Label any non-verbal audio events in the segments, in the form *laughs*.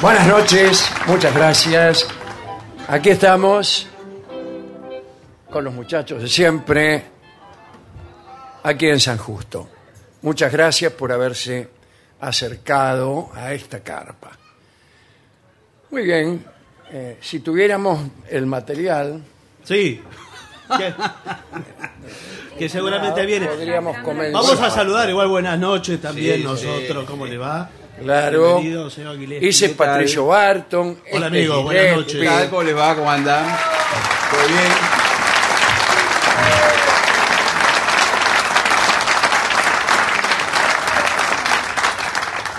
Buenas noches, muchas gracias. Aquí estamos con los muchachos de siempre, aquí en San Justo. Muchas gracias por haberse acercado a esta carpa. Muy bien, eh, si tuviéramos el material, Sí. Que, que seguramente viene. podríamos comenzar. Vamos a saludar igual buenas noches también Sí, nosotros, ¿cómo le va? Claro. Bienvenido, señor Gillespie. Ese es Patricio Barton. Hola, este es amigo, buenas noches. ¿Qué tal? ¿Cómo les va? ¿Cómo andan? ¿Todo bien?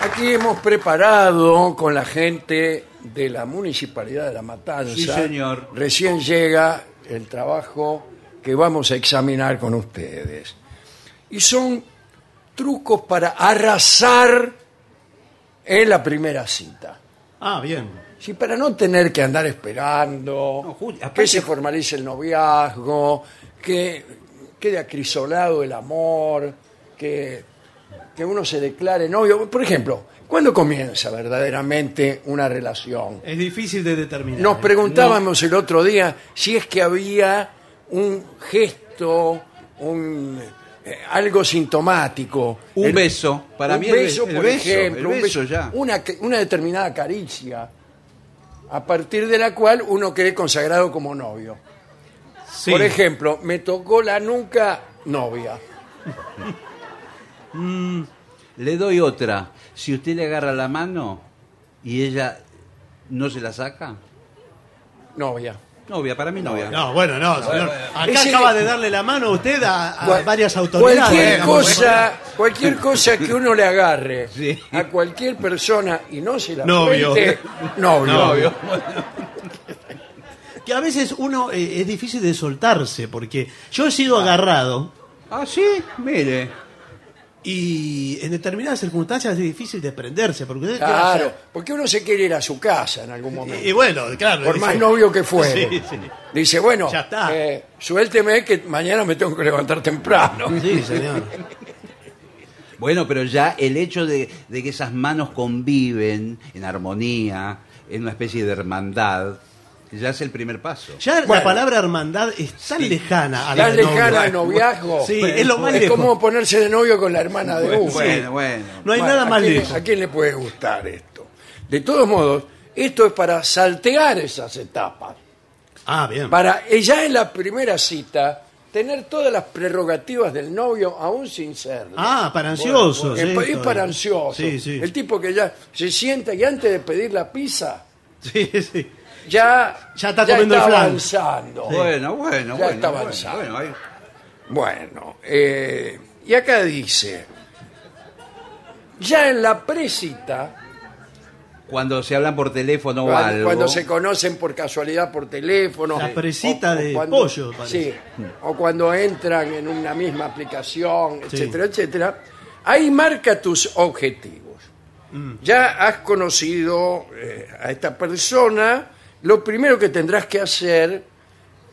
Aquí hemos preparado con la gente de la Municipalidad de La Matanza. Sí, señor. Recién llega el trabajo que vamos a examinar con ustedes. Y son trucos para arrasar en la primera cita. Ah, bien. Sí, para no tener que andar esperando, No, Juli, aparte- que se formalice el noviazgo, que quede acrisolado el amor, que, que uno se declare novio. Por ejemplo, ¿cuándo comienza verdaderamente una relación? Es difícil de determinar. Nos ¿eh? preguntábamos el otro día si es que había un gesto, un, eh, algo sintomático. Un El- beso. Para un mí el be- beso, el por beso, ejemplo, el un beso ya. Una, una determinada caricia, a partir de la cual uno quede consagrado como novio. Sí. Por ejemplo, me tocó la nuca novia. *laughs* Le doy otra. Si usted le agarra la mano y ella no se la saca, Novia. Novia, para mí novia. No, bueno, no, señor. Acá Ese- acaba de darle la mano usted a, a Cual- varias autoridades. Cualquier digamos. cosa, cualquier cosa que uno le agarre Sí. a cualquier persona y no se la Novio. cuente, novio. Novio. *laughs* Que a veces uno eh, es difícil de soltarse, porque yo he sido agarrado Ah, sí, mire. Y en determinadas circunstancias es difícil desprenderse, porque usted Claro, hacer- porque uno se quiere ir a su casa en algún momento. Y, y bueno, claro. por dice- más novio que fuere. Sí, sí. Dice, bueno, Ya está. eh, suélteme que mañana me tengo que levantar temprano. Sí, señor. *laughs* Bueno, pero ya el hecho de, de que esas manos conviven en armonía, en una especie de hermandad, ya es el primer paso. Ya Bueno. la palabra hermandad es tan lejana a la Tan lejana al noviazgo. Sí, es lo más Es lejos. como ponerse de novio con la hermana de uno. Bueno, bueno. No hay Bueno, nada ¿a más quién- lejos. ¿A quién le puede gustar esto? De todos modos, esto es para saltear esas etapas. Ah, bien. Para eh, ya en la primera cita tener todas las prerrogativas del novio aún sin serlo. Ah, para ansiosos. es, esto, para eh. ansioso. Sí, sí. El tipo que ya se sienta y antes de pedir la pizza Sí, sí. Ya, Ya está comiendo el flan. avanzando. Bueno, bueno, Ya bueno. está bueno, avanzado. bueno, ahí- Bueno, eh, y acá dice, ya en la presita, Cuando se hablan por teléfono o cuando, algo. cuando se conocen por casualidad por teléfono. La presita de cuando- pollo, parece. Sí, o cuando entran en una misma aplicación, Sí. etcétera, etcétera. Ahí marca tus objetivos. Mm. Ya has conocido eh, a esta persona, lo primero que tendrás que hacer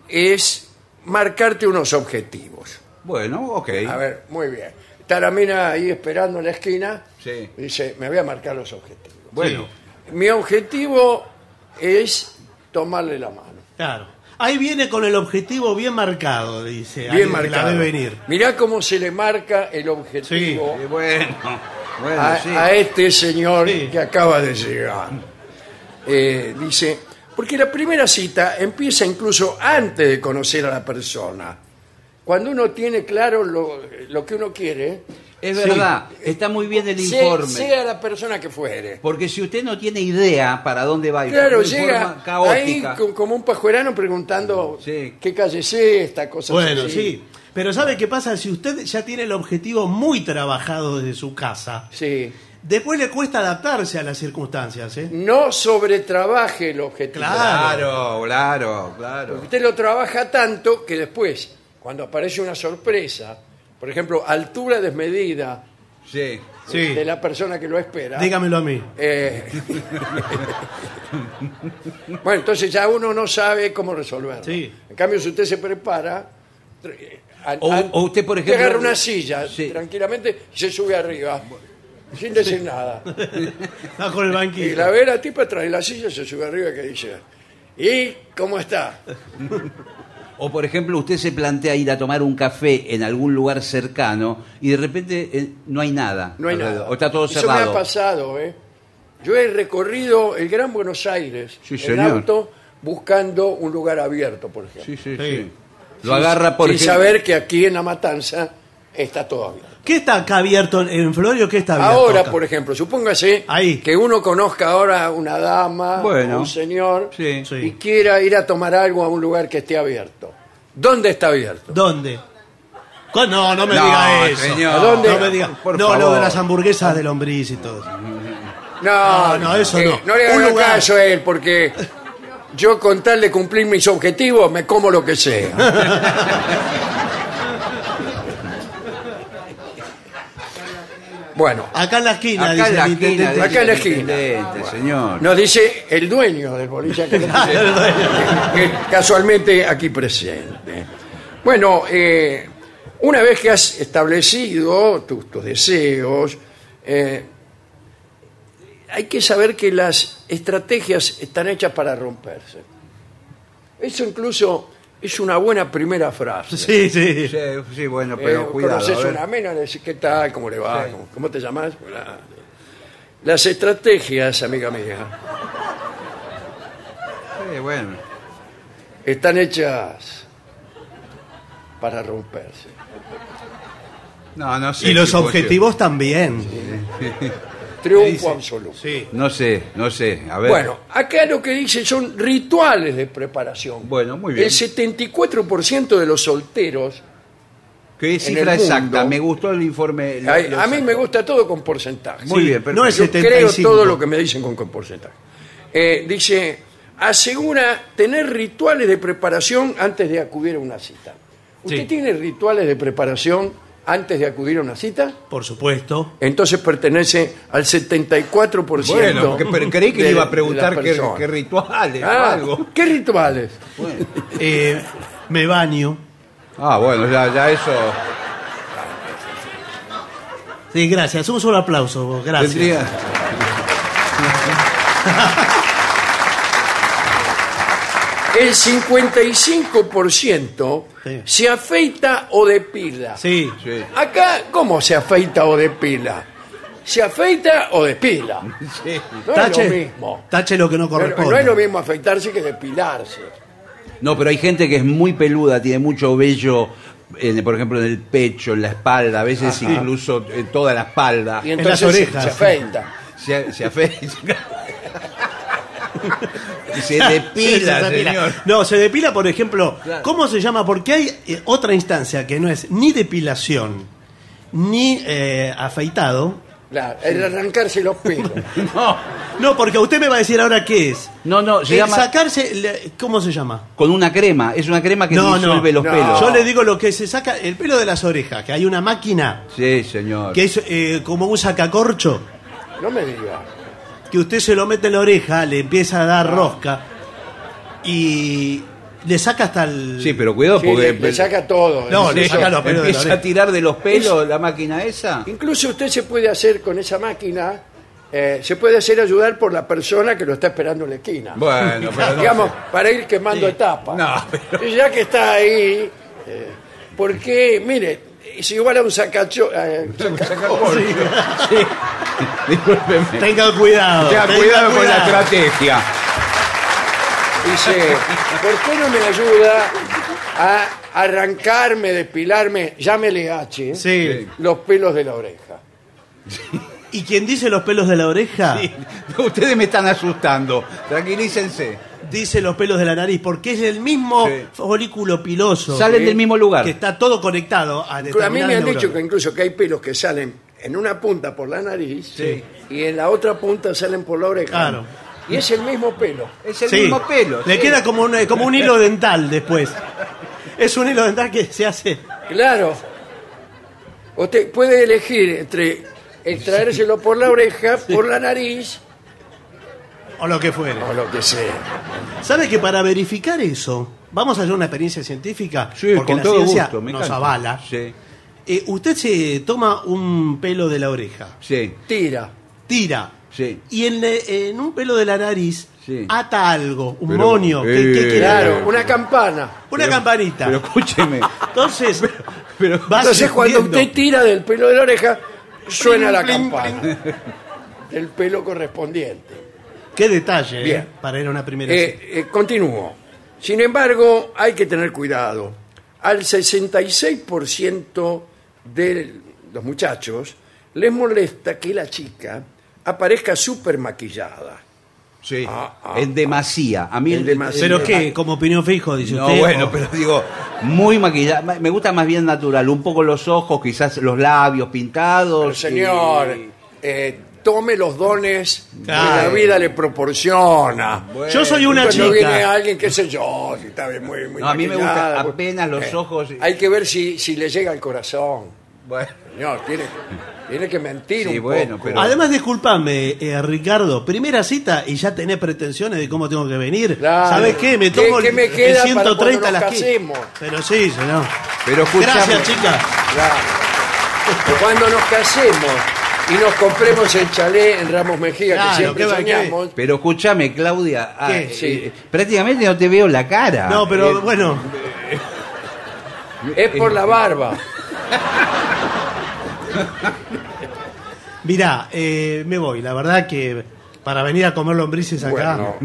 es marcarte unos objetivos. Bueno, ok. A ver, muy bien. Está la mina ahí esperando en la esquina. Sí. Dice, me voy a marcar los objetivos. Bueno, Mi objetivo es tomarle la mano. Claro. Ahí viene con el objetivo bien marcado, dice. Bien marcado. La ve venir. Mirá cómo se le marca el objetivo eh, bueno, bueno, a, sí. a este señor Sí. que acaba de llegar. Eh, dice, porque la primera cita empieza incluso antes de conocer a la persona. Cuando uno tiene claro lo, lo que uno quiere, Es verdad, está muy bien el informe. sea la persona que fuere. Porque si usted no tiene idea para dónde va y Claro, de llega forma ahí caótica. co- como un pajuerano preguntando Sí. qué calle es esta, cosa Bueno, así. sí. Pero ¿sabe qué pasa? Si usted ya tiene el objetivo muy trabajado desde su casa, Sí. Después le cuesta adaptarse a las circunstancias, ¿eh? No sobretrabaje el objetivo. Claro. Claro, claro, claro. Usted lo trabaja tanto que después, cuando aparece una sorpresa, por ejemplo, altura desmedida Sí. Sí. de la persona que lo espera. Dígamelo a mí. eh, *laughs* bueno, entonces ya uno no sabe cómo resolverlo. Sí. En cambio, si usted se prepara, an- O- usted, por ejemplo- agarra una silla Sí. tranquilamente y se sube arriba, sin decir nada. *laughs* Con el Y banquillo. la ve la tipa trae la silla, se sube arriba que dice, ¿y cómo está? *laughs* O por ejemplo, usted se plantea ir a tomar un café en algún lugar cercano y de repente eh, no hay nada. No hay nada. O está todo Eso cerrado. me ha pasado, ¿eh? Yo he recorrido el Gran Buenos Aires Sí, en señor. auto buscando un lugar abierto, por ejemplo. Sí, sí, Sí. sí. Lo agarra por Sin ejemplo- saber que aquí en La Matanza está todo abierto. ¿Qué está acá abierto en Florio? ¿Qué está abierto? Ahora, acá? por ejemplo, supóngase Ahí. que uno conozca ahora a una dama, Bueno. un señor, Sí. Sí. y quiera ir a tomar algo a un lugar que esté abierto. ¿Dónde está abierto? ¿Dónde? ¿Cu- No, no me No, diga eso. señor. ¿A dónde? No me diga. Por no, lo favor. de las hamburguesas de lombriz y todo. eso. No, No, no, eso no. No le lugar. caso a él, porque yo con tal de cumplir mis objetivos me como lo que sea. *laughs* bueno, Acá en la esquina, Acá dice en la el esquina. intendente. Acá en la esquina. intendente, señor. nos dice el dueño del boliche que, *laughs* que casualmente aquí presente. Bueno, eh, una vez que has establecido tus, tus deseos, eh, hay que saber que las estrategias están hechas para romperse. Eso incluso es una buena primera frase. Sí, sí. Sí, sí, bueno, Eh, pero cuidado. conoces a ver. una mina, le decís, ¿qué tal? ¿Cómo le va? ¿Cómo, cómo te llamas? Hola. Las estrategias, amiga mía, Sí, bueno. están hechas para romperse. No, no sé. Y los tipo, objetivos también. Triunfo absoluto. Sí. No sé, no sé. A ver. Bueno, acá lo que dice son rituales de preparación. Bueno, muy bien. El 74% de los solteros, ¿Qué cifra exacta? Me gustó el informe. lo- a, lo a mí me gusta todo con porcentaje. Muy Sí, bien, perfecto. no es Yo 75. creo todo lo que me dicen con, con porcentaje. Eh, dice, asegura tener rituales de preparación antes de acudir a una cita. ¿Usted Sí. tiene rituales de preparación antes de acudir a una cita? Por supuesto. Entonces pertenece al 74%. Bueno, porque, pero creí que de- le iba a de preguntar qué, rituales o Ah, algo. ¿Qué rituales? Eh, me baño. Ah, bueno, ya, ya eso. Sí, gracias. Un solo aplauso. Gracias. *laughs* el 55% Sí. se afeita o depila. Sí. Sí. Acá, ¿cómo se afeita o depila? ¿Se afeita o depila? *laughs* Sí. No tache, es lo mismo. tache lo que no Pero corresponde. no es lo mismo afeitarse que depilarse. No, pero hay gente que es muy peluda, tiene mucho vello, en- por ejemplo, en el pecho, en la espalda, a veces incluso en toda la espalda. Y En entonces las se- orejas. se afeita. Se, se afeita. *laughs* se depila, *laughs* se depila. señor. No, se depila, por ejemplo, Claro. ¿cómo se llama? Porque hay eh, otra instancia que no es ni depilación ni eh, afeitado. Claro, el arrancarse los pelos. *laughs* No, No, porque usted me va a decir ahora qué es. no, no, se El llama sacarse, le- ¿cómo se llama? con una crema. Es una crema que No, no, disuelve los no. pelos. Yo le digo lo que se saca, el pelo de las orejas, que hay una máquina Sí, señor. que es eh, como un sacacorcho, No me diga. Que usted se lo mete en la oreja, le empieza a dar rosca y le saca hasta el... Sí, pero cuidado Sí, porque le, le saca todo. No, le Incluso- saca los pelos de la empieza a oreja. tirar de los pelos la máquina esa. Incluso usted se puede hacer con esa máquina, eh, se puede hacer ayudar por la persona que lo está esperando en la esquina. Bueno, pero no Digamos, sé. para ir quemando etapas. No, pero- Y ya que está ahí, eh, porque, mire, es igual a un sacacho. eh, *laughs* sacacorcho. Sí. *laughs* *laughs* Discúlpeme. Tenga cuidado. Tenga tenga cuidado con la cuidado. estrategia. Dice, ¿por qué no me ayuda a arrancarme, depilarme, llámele H, Sí. los pelos de la oreja? Y quien dice los pelos de la oreja, Sí. Ustedes me están asustando. Tranquilícense. Dice los pelos de la nariz, porque es el mismo Sí. folículo piloso. Salen del mismo lugar. Que está todo conectado a A mí me han dicho que neuronas. incluso que hay pelos que salen en una punta por la nariz Sí. y en la otra punta salen por la oreja. Claro. Y es el mismo pelo. Es el Sí. mismo pelo. Le sí. queda como un, como un hilo dental después. Es un hilo dental que se hace. Claro. Usted puede elegir entre extraérselo por la oreja, por la nariz O lo que fuere. o lo que sea. ¿Sabe que para verificar eso, vamos a hacer una experiencia científica? Sí, porque con la todo ciencia gusto. Me nos encanta. avala. Sí. Eh, usted se toma un pelo de la oreja, Sí. Tira. tira, Sí. y en, le- en un pelo de la nariz Sí. ata algo, un Pero, monio. ¿Qué, eh? Claro, una campana. Una campanita. Pero escúcheme. Entonces, *laughs* Pero, va Entonces cuando sintiendo. usted tira del pelo de la oreja, suena la Pling, pling, campana. Del pelo correspondiente. Qué detalle, Bien. eh, para ir a una primera cita. Eh, eh, continúo. Sin embargo, hay que tener cuidado. Al 66% de los muchachos les molesta que la chica aparezca súper maquillada. sí. Ah, ah, en demasía. A mí En el- demasía. ¿Pero qué? ¿Como opinión fijo, dice No, usted? bueno, o- pero digo, muy maquillada. Ma- Me gusta más bien natural. Un poco los ojos, quizás los labios pintados. Pero, señor, y- eh, tome los dones que Claro. la vida le proporciona. Bueno. Yo soy una Cuando viene chica. alguien, qué sé yo, si está bien, muy, muy No, a mí me gusta maquillada, pues, apenas los ojos y- Hay que ver si, si le llega al corazón. Bueno, Señor, tiene, tiene que mentir Sí, un bueno, poco. pero- Además, discúlpame, eh, Ricardo, primera cita y ya tenés pretensiones de cómo tengo que venir. Claro. ¿Sabes qué? Me ¿Qué- tomo qué el- me el queda para 130 cuando nos las qui- casemos? Pero sí, señor. pero escuchame. Gracias, chica. Claro. Cuando nos casemos y nos compremos el chalet en Ramos Mejía, Claro, que siempre ¿qué va- qué? soñamos, Pero escúchame, Claudia. ah, ¿Qué? eh, Sí. eh, prácticamente no te veo la cara. No, pero Eh, bueno, es por la barba. mirá, eh, me voy. La verdad que para venir a comer lombrices acá. Bueno.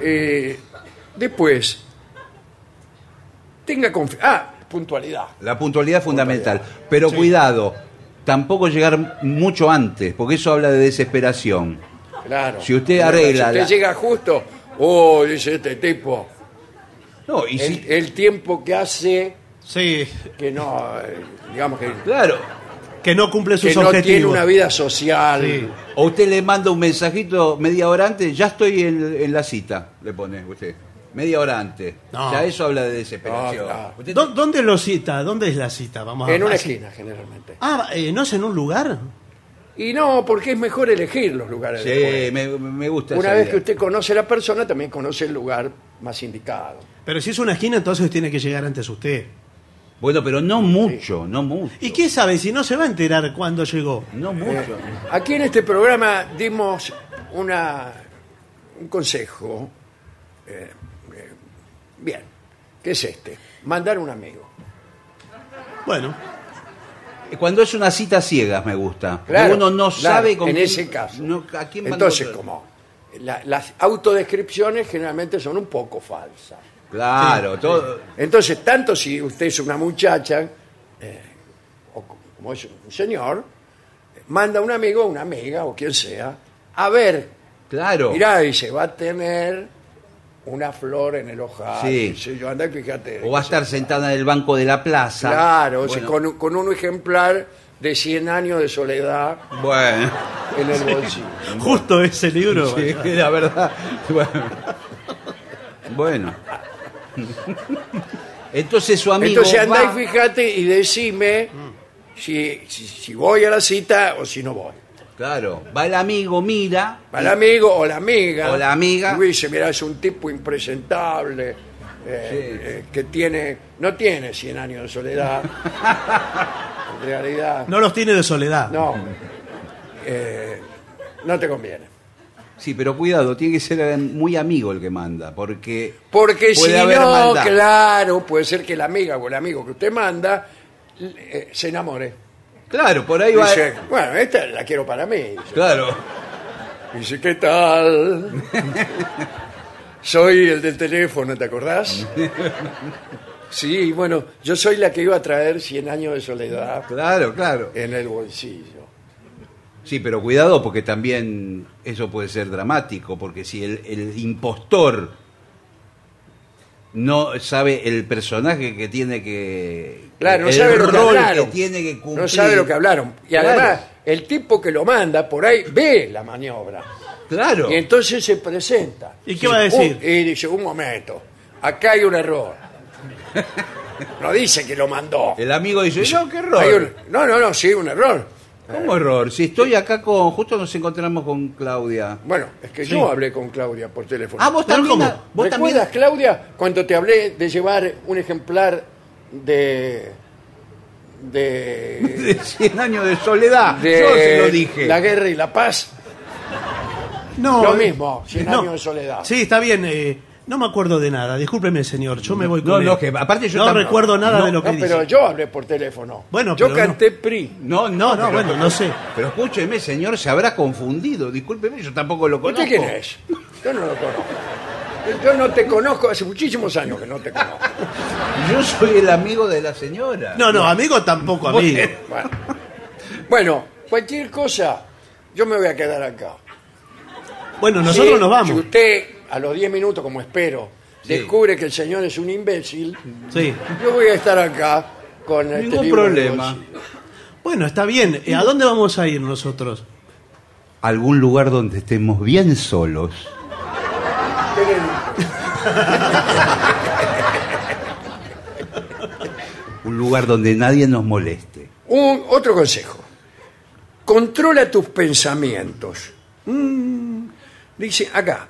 Eh, después, tenga confianza. Ah, puntualidad. La puntualidad es fundamental. Pero cuidado, tampoco llegar mucho antes, porque eso habla de desesperación. Claro. Si usted arregla Si usted la- llega justo, oh, dice este tipo, No, y el, si- el tiempo que hace Sí, que no, eh, digamos que, claro. que no cumple sus que no tiene una vida social. Sí. O usted le manda un mensajito media hora antes, ya estoy en, en la cita, le pone usted. Media hora antes. No. Ya eso habla de desesperación. No, ¿Dó- ¿Dónde lo cita? ¿Dónde es la cita? Vamos a En una esquina, generalmente. Ah, eh, ¿no es en un lugar? Y no, porque es mejor elegir los lugares. de Sí, me, me gusta Una esa vez idea. que usted conoce a la persona, también conoce el lugar más indicado. Pero si es una esquina, entonces tiene que llegar antes usted. Bueno, pero no mucho, no mucho. ¿Y qué sabe si no se va a enterar cuándo llegó? No mucho. Aquí en este programa dimos una, un consejo eh, eh, bien, ¿qué es este? Mandar un amigo. Bueno, Cuando es una cita ciegas me gusta. Claro, Uno no claro, sabe con en quién- ese caso. no, a quién Entonces, como la- las autodescripciones generalmente son un poco falsas. Claro, todo. Entonces, tanto si usted es una muchacha, eh, o co- como es un señor, manda un amigo, una amiga o quien sea, a ver, Claro. mirá, dice, va a tener una flor en el ojal. Sí. dice, yo, andá y fíjate. O va a estar sentada en el banco de la plaza. Claro, Bueno, con, un- con un ejemplar de 100 años de soledad bueno. en el bolsillo. justo ese libro. Sí, la verdad. Bueno. Bueno. Entonces su amigo. Entonces andá va- y fíjate y decime si, si, si voy a la cita o si no voy. Claro, va el amigo, mira. Al amigo o la amiga. O la amiga. Y dice, mira, es un tipo impresentable, eh, eh, que tiene, no tiene 100 años de soledad. *laughs* en realidad, No los tiene de soledad. no. Eh, no te conviene. Sí, pero cuidado, tiene que ser muy amigo el que manda, porque. Porque Puede si haber no, maldad. claro, puede ser que la amiga o el amigo que usted manda eh, se enamore. Claro, por ahí va. Dice, bueno, esta la quiero para mí. Dice, Claro. Dice, ¿qué tal? Soy el del teléfono, ¿te acordás? Sí, bueno, yo soy la que iba a traer 100 años de soledad Claro, claro. en el bolsillo. Sí, pero cuidado porque también eso puede ser dramático, porque si el, el impostor no sabe el personaje que tiene que... Claro, no el sabe lo que rol hablaron. que tiene que cumplir. No sabe lo que hablaron. Y Claro. además, el tipo que lo manda por ahí ve la maniobra. Claro. Y entonces se presenta. ¿Y qué va a decir? Un- y dice, un momento, acá hay un error. *laughs* No dice que lo mandó. El amigo dice, no, qué Hay error. un- no, no, no, sí, un error. ¿Cómo error? Si estoy acá con... Justo nos encontramos con Claudia. Bueno, es que Sí. yo hablé con Claudia por teléfono. Ah, vos también... ¿cómo? Vos también... ¿Recuerdas, Claudia, cuando te hablé de llevar un ejemplar de. de. *laughs* De 100 años de soledad. Yo se lo dije. La guerra y la paz? No, Lo eh, mismo, 100 años de soledad. Sí, está bien. eh, no me acuerdo de nada. Discúlpeme, señor. Yo me voy con No, él. no, que aparte yo no tampoco- recuerdo nada no, de lo que No, dice. pero yo hablé por teléfono. Bueno, yo pero no. canté PRI. No, No, no, pero- bueno, no sé. Pero escúcheme, señor, se habrá confundido. Discúlpeme, yo tampoco lo conozco. ¿Usted quién es? Yo no lo conozco. Yo no te conozco, hace muchísimos años que no te conozco. *laughs* Yo soy el amigo de la señora. No, no, amigo tampoco amigo. Bueno, Bueno, cualquier cosa, yo me voy a quedar acá. Bueno, nosotros Si- nos vamos. Si usted, a los 10 minutos, como espero, Sí. descubre que el señor es un imbécil, Sí. yo voy a estar acá con este Ningún libro en el problema. bolsillo. Bueno, está bien. Eh, ¿A dónde vamos a ir nosotros? Algún lugar donde estemos bien solos. Un lugar donde nadie nos moleste. Un, otro consejo. Controla tus pensamientos. Mm, dice acá,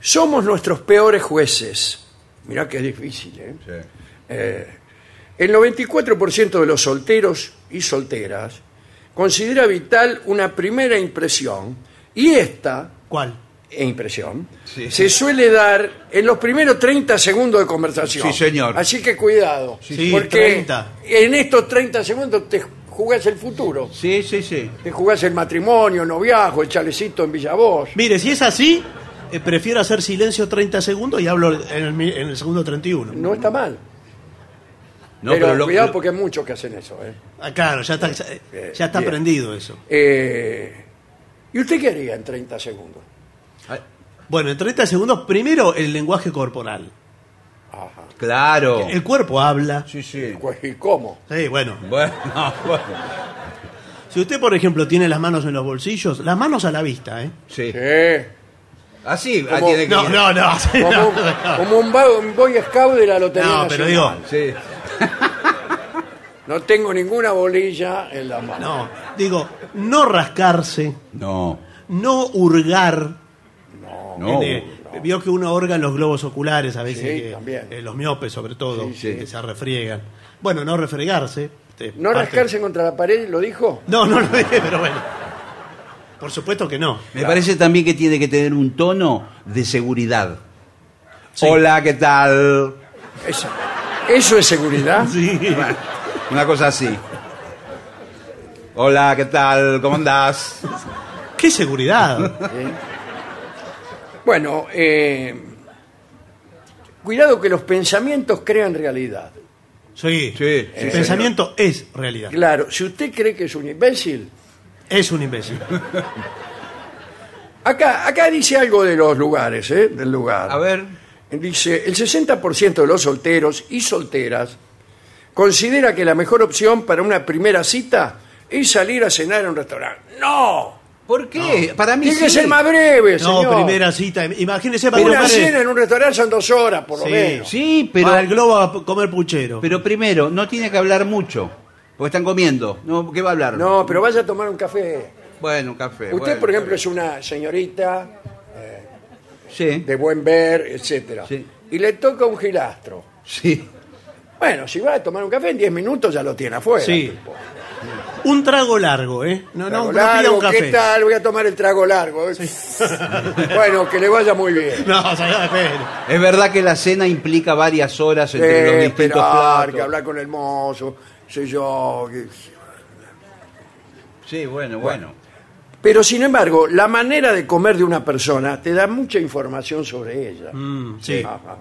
somos nuestros peores jueces. Mirá que es difícil, ¿eh? Eh, el 94% de los solteros y solteras considera vital una primera impresión y esta ¿Cuál? e impresión Sí. se suele dar en los primeros 30 segundos de conversación. Sí, señor. Así que cuidado, Sí, porque 30. en estos 30 segundos te jugás el futuro. Sí, sí, sí. Te jugás el matrimonio, el noviazgo, el chalecito en Villavós. Mire, si es así, eh, prefiero hacer silencio 30 segundos y hablo en el, en el segundo 31. No está mal. No, pero, lo- cuidado porque hay muchos que hacen eso. ¿eh? Ah, claro, ya está, ya, ya está bien. aprendido eso. Eh, ¿Y usted qué haría en 30 segundos? Bueno, en 30 segundos, primero el lenguaje corporal. Ajá. Claro. El cuerpo habla. Sí, sí. ¿Y cómo? Sí, bueno. Bueno, *laughs* bueno. Si usted, por ejemplo, tiene las manos en los bolsillos, las manos a la vista, ¿eh? Sí. Sí. Así, ah, Como- tiene que No, ir. no, no. Como, no, un- no. como un, ba- un boy scout de la lotería No, pero Nacional. digo, Sí. No tengo ninguna bolilla en la mano. no, digo, no rascarse, No. no hurgar. No. Eh, Vio que uno hurga en los globos oculares a veces, Sí, que- también. eh, los miopes sobre todo, Sí, sí. que se refriegan. Bueno, no refregarse. este, ¿No parte- rascarse contra la pared, lo dijo? No, no lo dije, pero bueno. Por supuesto que no. Me parece también que tiene que tener un tono de seguridad. Sí. Hola, ¿qué tal? Eso, eso es seguridad. *laughs* Sí. Una cosa así. Hola, ¿qué tal? ¿Cómo andás? ¡Qué seguridad! Bueno, eh, cuidado que los pensamientos crean realidad. Sí. Sí, El sí, pensamiento es realidad. Claro, si usted cree que es un imbécil, Es un imbécil. *laughs* acá, acá dice algo de los lugares, ¿eh? Del lugar. A ver. Dice, el 60% de los solteros y solteras considera que la mejor opción para una primera cita es salir a cenar en un restaurante. ¡No! ¿Por qué? Para mí Tiene sí. que ser más breve, No, señor. primera cita. Imagínese para Una cena en un restaurante son dos horas, por lo Sí. menos. Sí, pero, Para el globo a comer puchero. pero primero, no tiene que hablar mucho. Porque están comiendo. No, ¿Qué va a hablar? No, pero vaya a tomar un café. Bueno, un café. Usted, bueno, por ejemplo, es una señorita. Sí, de buen ver, etcétera, Sí. y le toca un gilastro. sí. Bueno, si va a tomar un café en 10 minutos ya lo tiene afuera. Sí. tipo. Un trago largo, ¿eh? No, Trago no, pida largo, un café. ¿qué tal? Voy a tomar el trago largo. *laughs* bueno, que le vaya muy bien. No, señor, espere. Es verdad que la cena implica varias horas entre los Eh, distintos esperar, platos. que hablar con el mozo, sé yo. Sí, bueno, bueno. Pero sin embargo, la manera de comer de una persona te da mucha información sobre ella. Mm, sí. Ajá.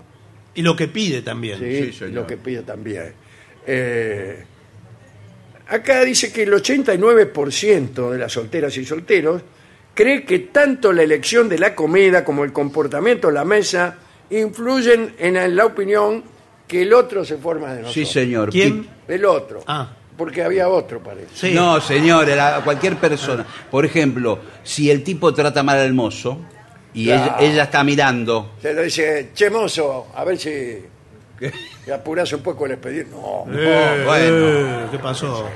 Y lo que pide también. Sí, Sí, lo que pide también. Eh, acá dice que el 89% de las solteras y solteros cree que tanto la elección de la comida como el comportamiento en la mesa influyen en la opinión que el otro se forma de nosotros. Sí, señor. ¿Quién? El otro. Ah. Porque había otro, parece. Sí. No, señor, era cualquier persona. Por ejemplo, si el tipo trata mal al mozo y Claro. ella, ella está mirando, Se le dice, che mozo, a ver si te apuras un poco el expediente. No. Eh, bueno. eh, ¿Qué pasó?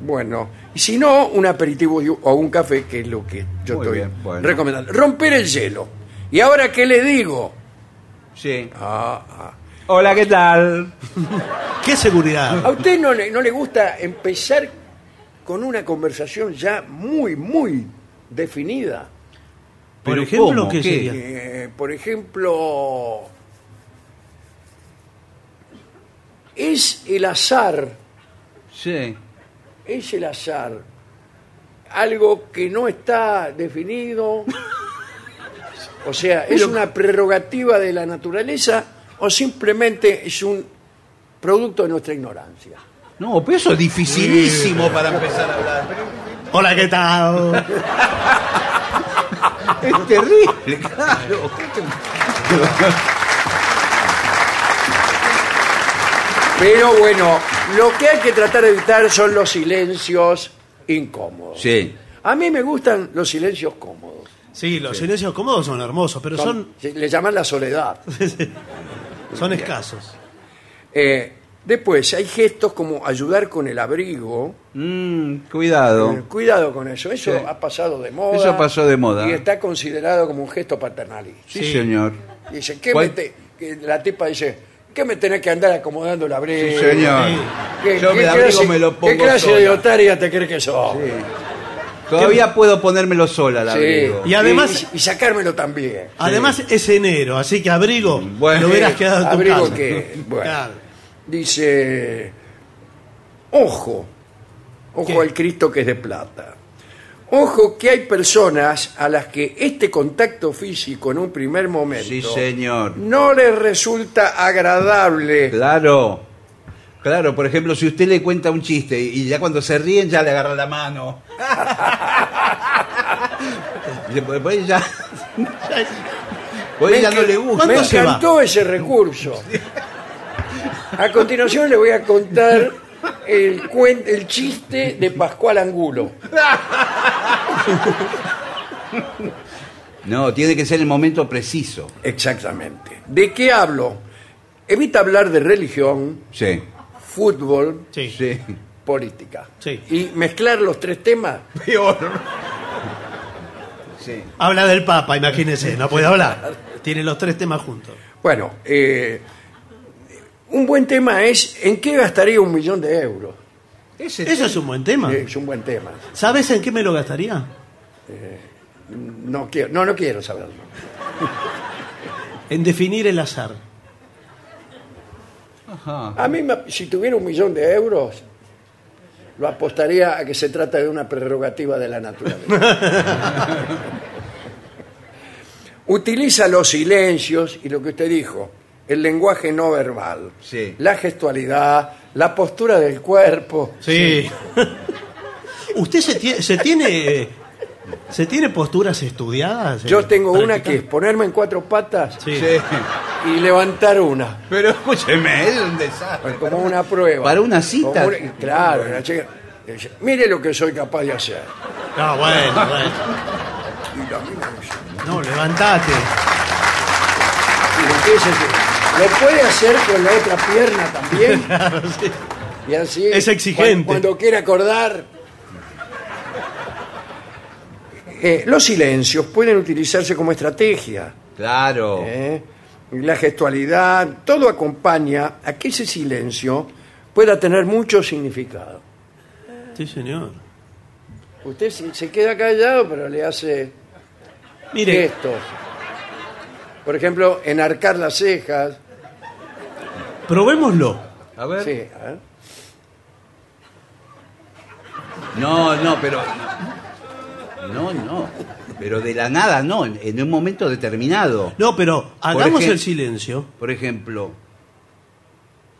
Bueno, y si no, un aperitivo y- o un café, que es lo que yo Muy estoy bien, bueno. recomendando. Romper el hielo. ¿Y ahora qué le digo? sí. Ah, ah. Hola, ¿qué tal? ¿Qué seguridad? ¿A usted no le, no le gusta empezar con una conversación ya muy, muy definida? Por ejemplo, ¿cómo? ¿qué, ¿Qué? sería? Eh, por ejemplo, es el azar, Sí. es el azar, algo que no está definido, *laughs* o sea, es una prerrogativa de la naturaleza o simplemente es un producto de nuestra ignorancia. No, pero eso es dificilísimo para empezar a hablar. Hola, ¿qué tal? *laughs* Es terrible, claro. Pero bueno, lo que hay que tratar de evitar son los silencios incómodos. Sí. A mí me gustan los silencios cómodos. Sí, los silencios cómodos son hermosos, pero son, se- le llaman la soledad. *laughs* son escasos. Eh, después, hay gestos como ayudar con el abrigo. Mm, cuidado. Eh, cuidado con eso. Eso Sí. ha pasado de moda. Eso pasó de moda. Y está considerado como un gesto paternalista. Sí, Sí. señor. Dice, ¿qué ¿Cuál? me te- que la tipa dice, ¿qué me tenés que andar acomodando el abrigo? Sí, señor. ¿Qué, Yo qué el abrigo clase, me lo pongo ¿Qué clase sola. de otaria te crees que sos? Todavía puedo ponérmelo sola el Sí. abrigo. Y además- y, y sacármelo también. Además es enero, así que abrigo Bueno. lo hubieras quedado en tu Abrigo casa. que, *laughs* bueno. Claro. Dice, ojo, ojo ¿Qué? al Cristo que es de plata. Ojo que hay personas a las que este contacto físico en un primer momento Sí, señor. no les resulta agradable. Claro. Claro, por ejemplo, si usted le cuenta un chiste y ya cuando se ríen ya le agarra la mano. *laughs* Después ya. *laughs* Pues ya no le gusta. Me ¿Cuándo se va? encantó ese recurso. *laughs* A continuación le voy a contar el, cuen- el chiste de Pascual Angulo. No, tiene que ser el momento preciso. Exactamente. ¿De qué hablo? Evita hablar de religión, Sí. Fútbol, Sí. Sí. política. Sí. Y mezclar los tres temas. Peor. Sí. Habla del Papa, imagínese, no puede hablar. Tiene los tres temas juntos. Bueno, eh, un buen tema es ¿en qué gastaría un millón de euros? Ese Eso es un buen tema. Es un buen tema. ¿Sabes en qué me lo gastaría? No quiero, no, no quiero saberlo. en definir el azar. A mí, me- si tuviera un millón de euros, lo apostaría a que se trata de una prerrogativa de la naturaleza. *laughs* Utiliza los silencios y lo que usted dijo, el lenguaje no verbal, Sí. la gestualidad, la postura del cuerpo. Sí. *laughs* ¿Usted se tiene, se tiene se tiene posturas estudiadas? Yo eh, tengo una que es ponerme en cuatro patas Sí. Sí. Y levantar una, Pero escúcheme, es un desastre. como una prueba. Para una cita. Como una- claro, la chica dice, mire lo que soy capaz de hacer. Ah, bueno, bueno. Y la mina dice, No, levantate. Y empieza así, Lo puede hacer con la otra pierna también. *laughs* Claro, sí. Y así. Es exigente. Cuando, cuando quiere acordar. Eh, los silencios pueden utilizarse como estrategia. Claro. ¿eh? La gestualidad, todo acompaña a que ese silencio pueda tener mucho significado. Sí, señor. Usted se se queda callado, pero le hace Mire, gestos. Por ejemplo, enarcar las cejas. probémoslo. A ver. Sí, ¿eh? No, no, pero. No, no. Pero de la nada, no. En, en un momento determinado. No, pero hagamos el silencio. Por ejemplo,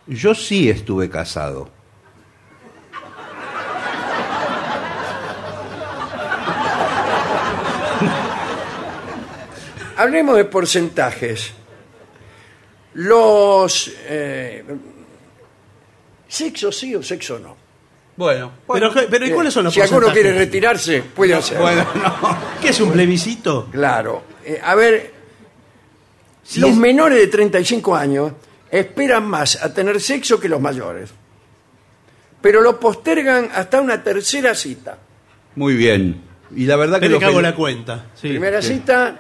yo sí estuve casado. *laughs* Hablemos de porcentajes. Los eh, sexo sí o sexo no. Bueno, Pero, pero ¿y cuáles son los si alguno porcentajes? quiere retirarse, puede hacerlo. bueno, no. ¿Qué es un plebiscito? Claro. Eh, a ver, Si los es- menores de 35 años esperan más a tener sexo que los mayores. Pero lo postergan hasta una tercera cita. Muy bien. Y la verdad que Espere lo que hago la cuenta. Sí, Primera cita,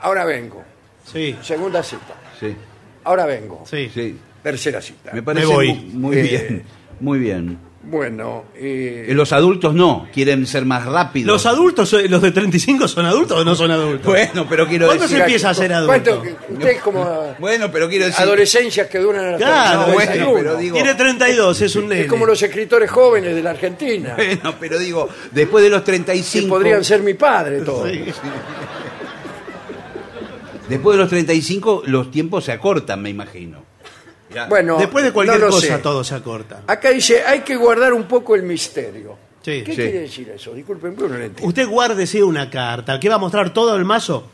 ahora vengo. sí, Segunda cita, Sí, ahora vengo. sí. sí. Tercera cita. Me parece voy. mu- muy Eh, bien. Muy bien. Bueno, eh, Eh, Los adultos no, quieren ser más rápidos. ¿Los adultos, eh, los de 35 son adultos o no son adultos? Bueno, pero quiero ¿Cuándo decir. se empieza a ser ¿cuánto- adulto? Usted es como Bueno, pero quiero decir. adolescencias que duran hasta Claro, los No, bueno, 31. pero digo- Tiene 32, es un nene. Es como los escritores jóvenes de la Argentina, Bueno, pero digo, después de los que 35. podrían ser mi padre todos. Sí. Después de los 35, los tiempos se acortan, me imagino. Ya. Bueno, Después de cualquier no lo cosa sé. todo se acorta. Acá dice, hay que guardar un poco el misterio. Sí. ¿Qué Sí. quiere decir eso? Disculpen, pero no lo entiendo. Usted guárdese una carta. ¿Qué va a mostrar todo el mazo?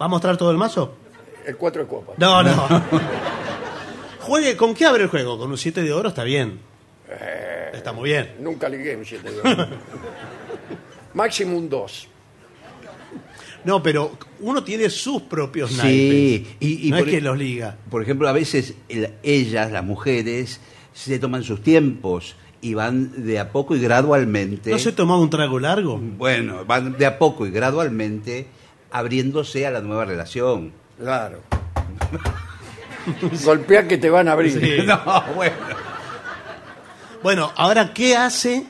¿Va a mostrar todo el mazo? El 4 de copas. No, no. *laughs* Juegue, ¿con qué abre el juego? Con un 7 de oro está bien. Está muy bien. Nunca ligué un 7 de oro. *laughs* Máximo un 2. No, pero uno tiene sus propios naipes. Sí, y, y no por, es que e- los liga. por ejemplo, a veces el- ellas, las mujeres, se toman sus tiempos y van de a poco y gradualmente. ¿No se tomaba un trago largo? Bueno, van de a poco y gradualmente abriéndose a la nueva relación. Claro. Golpea que te van a abrir. Sí. *laughs* No, bueno. Bueno, ahora, ¿qué hace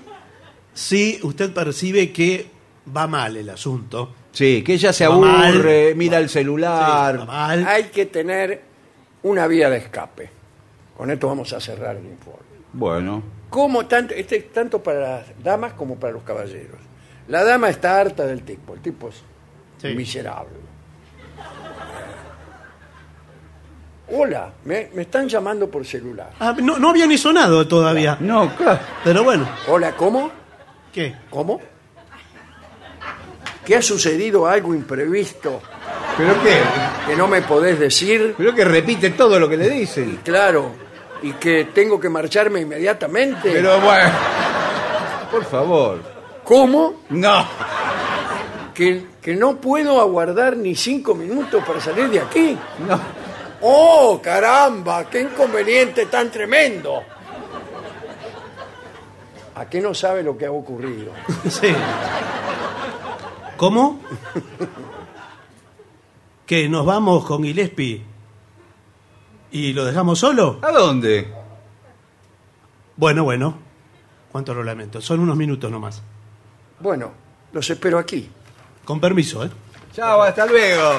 si usted percibe que va mal el asunto? Sí, que ella se aburre, mira el Sí, celular. va mal. Hay que tener una vía de escape. Con esto vamos a cerrar el informe. Bueno, Como tanto, este es tanto para las damas como para los caballeros. La dama está harta del tipo, el tipo es Sí. miserable. Hola, me, me están llamando por celular. Ah, no, no había ni sonado todavía. no, claro. Pero bueno, Hola, ¿cómo? ¿qué? ¿Cómo? ¿Que ha sucedido algo imprevisto ¿Pero qué? que no me podés decir? Pero que repite todo lo que le dicen. Claro, y que tengo que marcharme inmediatamente. Pero bueno, por favor. ¿Cómo? No. ¿Que, que no puedo aguardar ni cinco minutos para salir de aquí. No. ¡Oh, caramba! ¡Qué inconveniente tan tremendo! ¿A qué no sabe lo que ha ocurrido? Sí. ¿Cómo? ¿Que nos vamos con Gillespie y lo dejamos solo? ¿A dónde? Bueno, bueno. Cuánto lo lamento. Son unos minutos nomás. Bueno, los espero aquí. Con permiso, ¿eh? Chao, hasta luego.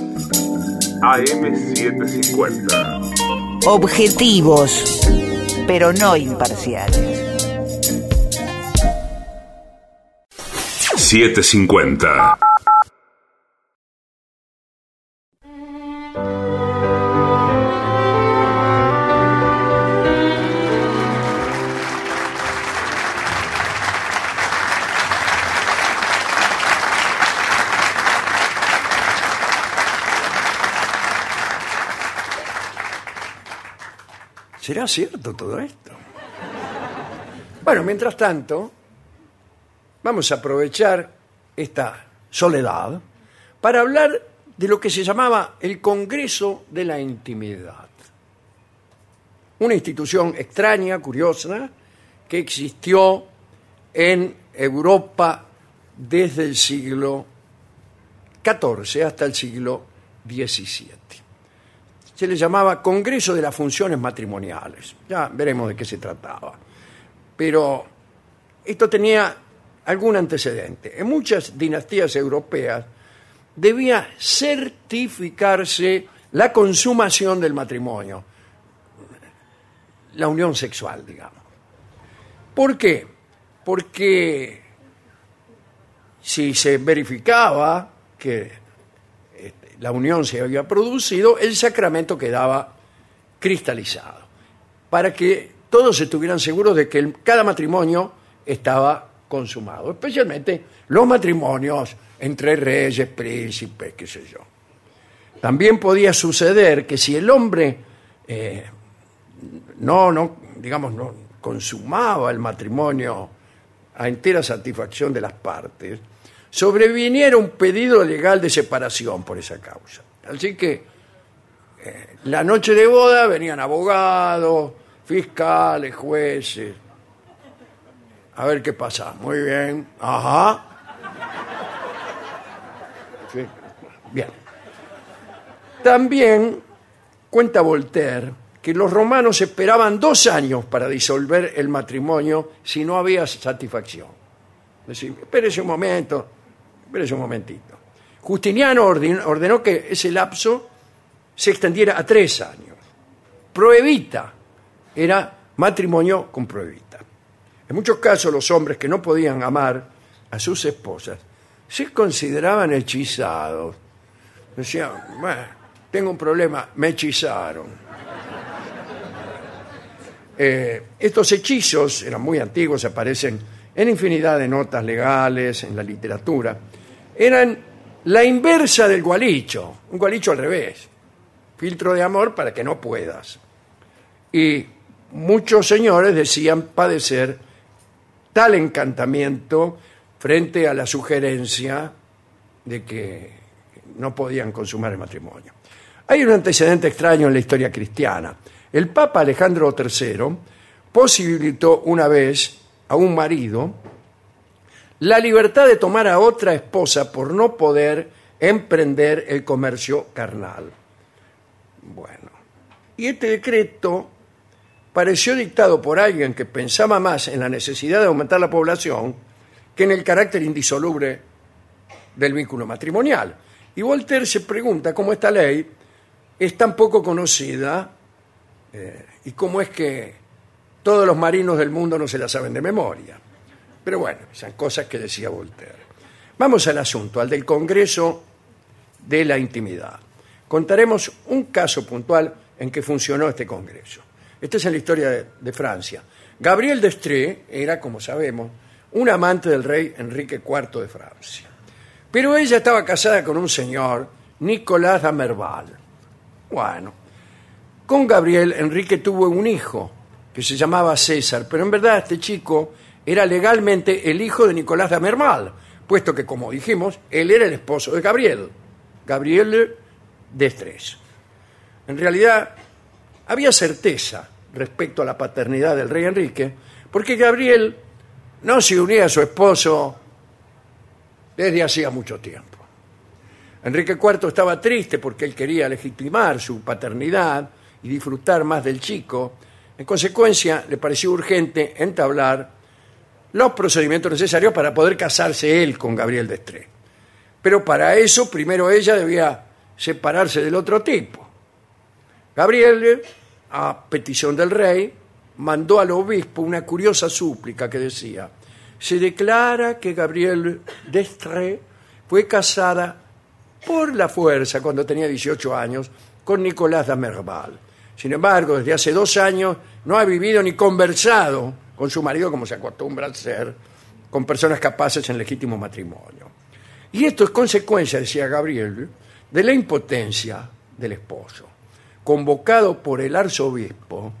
AM750. Objetivos, pero no imparciales. 750. ¿Será cierto todo esto? Bueno, mientras tanto, vamos a aprovechar esta soledad para hablar de lo que se llamaba el Congreso de la Intimidad. Una institución extraña, curiosa, que existió en Europa desde el siglo XIV hasta el siglo XVII se le llamaba Congreso de las Funciones Matrimoniales. Ya veremos de qué se trataba. Pero esto tenía algún antecedente. En muchas dinastías europeas debía certificarse la consumación del matrimonio, la unión sexual, digamos. ¿Por qué? Porque si se verificaba que la unión se había producido, el sacramento quedaba cristalizado, para que todos estuvieran seguros de que cada matrimonio estaba consumado, especialmente los matrimonios entre reyes, príncipes, qué sé yo. También podía suceder que si el hombre eh, no, no, digamos, no consumaba el matrimonio a entera satisfacción de las partes, sobreviniera un pedido legal de separación por esa causa. Así que eh, la noche de boda venían abogados, fiscales, jueces. A ver qué pasa. Muy bien. Ajá. Bien. También cuenta Voltaire que los romanos esperaban dos años para disolver el matrimonio si no había satisfacción. Es decir, espérese un momento, espérese un momentito. Justiniano orden- ordenó que ese lapso se extendiera a tres años. Proevita era matrimonio con proevita. En muchos casos los hombres que no podían amar a sus esposas se consideraban hechizados. Decían, bueno, tengo un problema, me hechizaron. *laughs* Eh, estos hechizos eran muy antiguos, aparecen en infinidad de notas legales, en la literatura. Eran la inversa del gualicho, un gualicho al revés. Filtro de amor para que no puedas. Y muchos señores decían padecer tal encantamiento frente a la sugerencia de que no podían consumar el matrimonio. Hay un antecedente extraño en la historia cristiana. El Papa Alejandro III posibilitó una vez a un marido la libertad de tomar a otra esposa por no poder emprender el comercio carnal. Bueno, y este decreto pareció dictado por alguien que pensaba más en la necesidad de aumentar la población que en el carácter indisoluble del vínculo matrimonial. Y Voltaire se pregunta cómo esta ley es tan poco conocida eh, y cómo es que todos los marinos del mundo no se la saben de memoria. Pero bueno, esas cosas que decía Voltaire. Vamos al asunto, al del Congreso de la Intimidad. Contaremos un caso puntual en que funcionó este Congreso. Esta es en la historia de, Francia. Gabriel d'Estrées era, como sabemos, un amante del rey Enrique IV de Francia. Pero ella estaba casada con un señor, Nicolás d'Amerval. Bueno, con Gabriel, Enrique tuvo un hijo que se llamaba César, pero en verdad este chico era legalmente el hijo de Nicolás de Amermal, puesto que, como dijimos, él era el esposo de Gabriel, Gabriel de Estrés. En realidad, había certeza respecto a la paternidad del rey Enrique, porque Gabriel no se unía a su esposo desde hacía mucho tiempo. Enrique IV estaba triste porque él quería legitimar su paternidad y disfrutar más del chico. En consecuencia, le pareció urgente entablar los procedimientos necesarios para poder casarse él con Gabriel de Estré. Pero para eso, primero ella debía separarse del otro tipo. Gabriel, a petición del rey, mandó al obispo una curiosa súplica que decía, se declara que Gabriel d'Estrée fue casada por la fuerza cuando tenía 18 años con Nicolás d'Amerval. Sin embargo, desde hace dos años no ha vivido ni conversado con su marido como se acostumbra a hacer con personas capaces en legítimo matrimonio. Y esto es consecuencia, decía Gabriel, de la impotencia del esposo. Convocado por el arzobispo,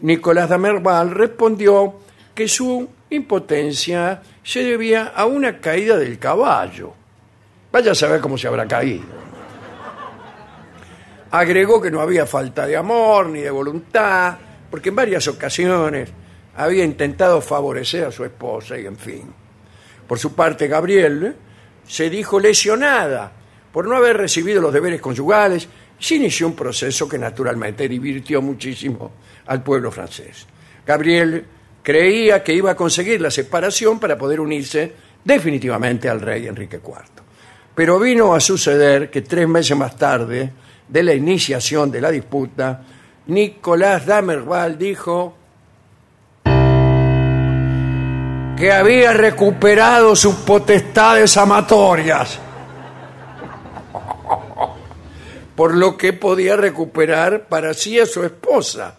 Nicolás d'Amerval respondió que su impotencia se debía a una caída del caballo. Vaya a saber cómo se habrá caído. Agregó que no había falta de amor ni de voluntad, porque en varias ocasiones había intentado favorecer a su esposa y en fin. Por su parte, Gabriel se dijo lesionada por no haber recibido los deberes conyugales y se inició un proceso que naturalmente divirtió muchísimo al pueblo francés. Gabriel creía que iba a conseguir la separación para poder unirse definitivamente al rey Enrique IV. Pero vino a suceder que tres meses más tarde de la iniciación de la disputa, Nicolás Damerval dijo que había recuperado sus potestades amatorias, por lo que podía recuperar para sí a su esposa.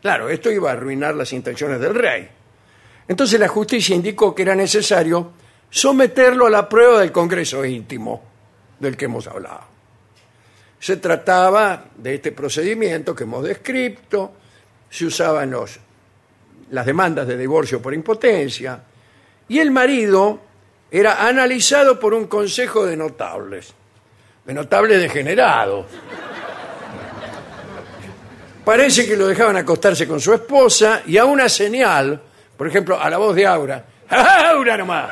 Claro, esto iba a arruinar las intenciones del rey. Entonces la justicia indicó que era necesario someterlo a la prueba del Congreso íntimo del que hemos hablado. Se trataba de este procedimiento que hemos descrito, se usaban los, las demandas de divorcio por impotencia, y el marido era analizado por un consejo de notables, de notables degenerados. Parece que lo dejaban acostarse con su esposa y a una señal, por ejemplo, a la voz de Aura, ¡Aura nomás!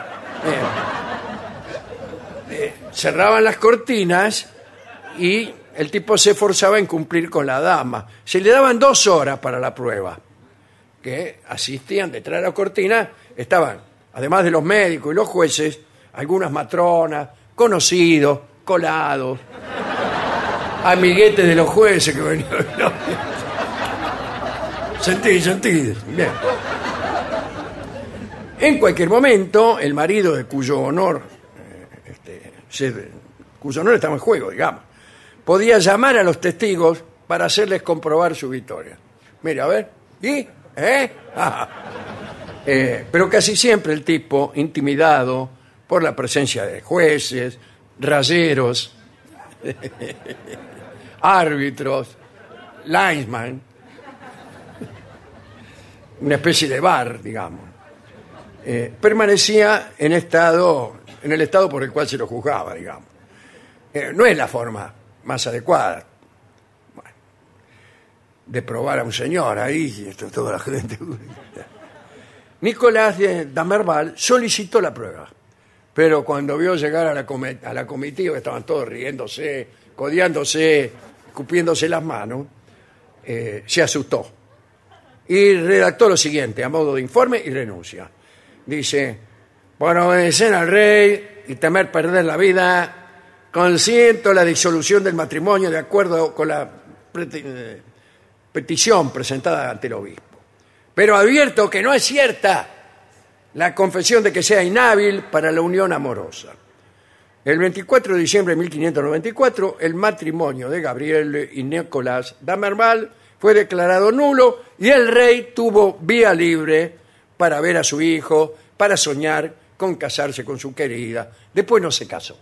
Eh, cerraban las cortinas y el tipo se esforzaba en cumplir con la dama. Se le daban dos horas para la prueba, que asistían detrás de la cortina, estaban, además de los médicos y los jueces, algunas matronas, conocidos, colados, amiguetes de los jueces que venían. *laughs* Sentí, sentí. Bien. En cualquier momento, el marido de cuyo honor, eh, este, cuyo honor estaba en juego, digamos, podía llamar a los testigos para hacerles comprobar su victoria. Mira, a ver, ¿y? ¿Eh? *laughs* Eh, pero casi siempre el tipo, intimidado por la presencia de jueces, rayeros, *laughs* árbitros, linesman, *laughs* una especie de bar, digamos, eh, permanecía en estado, en el estado por el cual se lo juzgaba, digamos. Eh, no es la forma más adecuada de probar a un señor ahí, esto, toda la gente. *laughs* Nicolás de Damerval solicitó la prueba, pero cuando vio llegar a la, a la comitiva, estaban todos riéndose, codeándose, escupiéndose las manos, eh, se asustó y redactó lo siguiente, a modo de informe y renuncia. Dice, por obedecer al rey y temer perder la vida, consiento la disolución del matrimonio de acuerdo con la eh, petición presentada ante el obispo. Pero advierto que no es cierta la confesión de que sea inhábil para la unión amorosa. El 24 de diciembre de 1594, el matrimonio de Gabriel y Nicolás Damerval fue declarado nulo y el rey tuvo vía libre para ver a su hijo, para soñar con casarse con su querida. Después no se casó.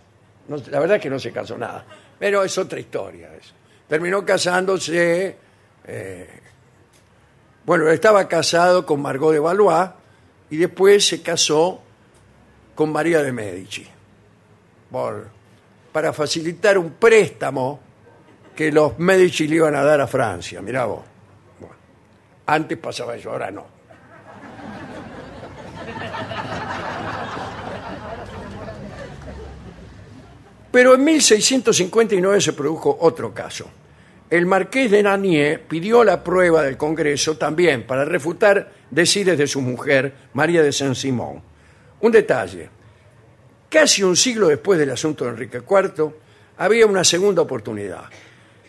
La verdad es que no se casó nada. Pero es otra historia. eso. Terminó casándose. Eh, bueno, estaba casado con Margot de Valois y después se casó con María de Medici por- para facilitar un préstamo que los Medici le iban a dar a Francia. Mirá vos. Antes pasaba eso, ahora no. Pero en 1659 se produjo otro caso. El marqués de Nanier pidió la prueba del Congreso también para refutar decides de su mujer, María de Saint-Simon. Un detalle. Casi un siglo después del asunto de Enrique IV, había una segunda oportunidad.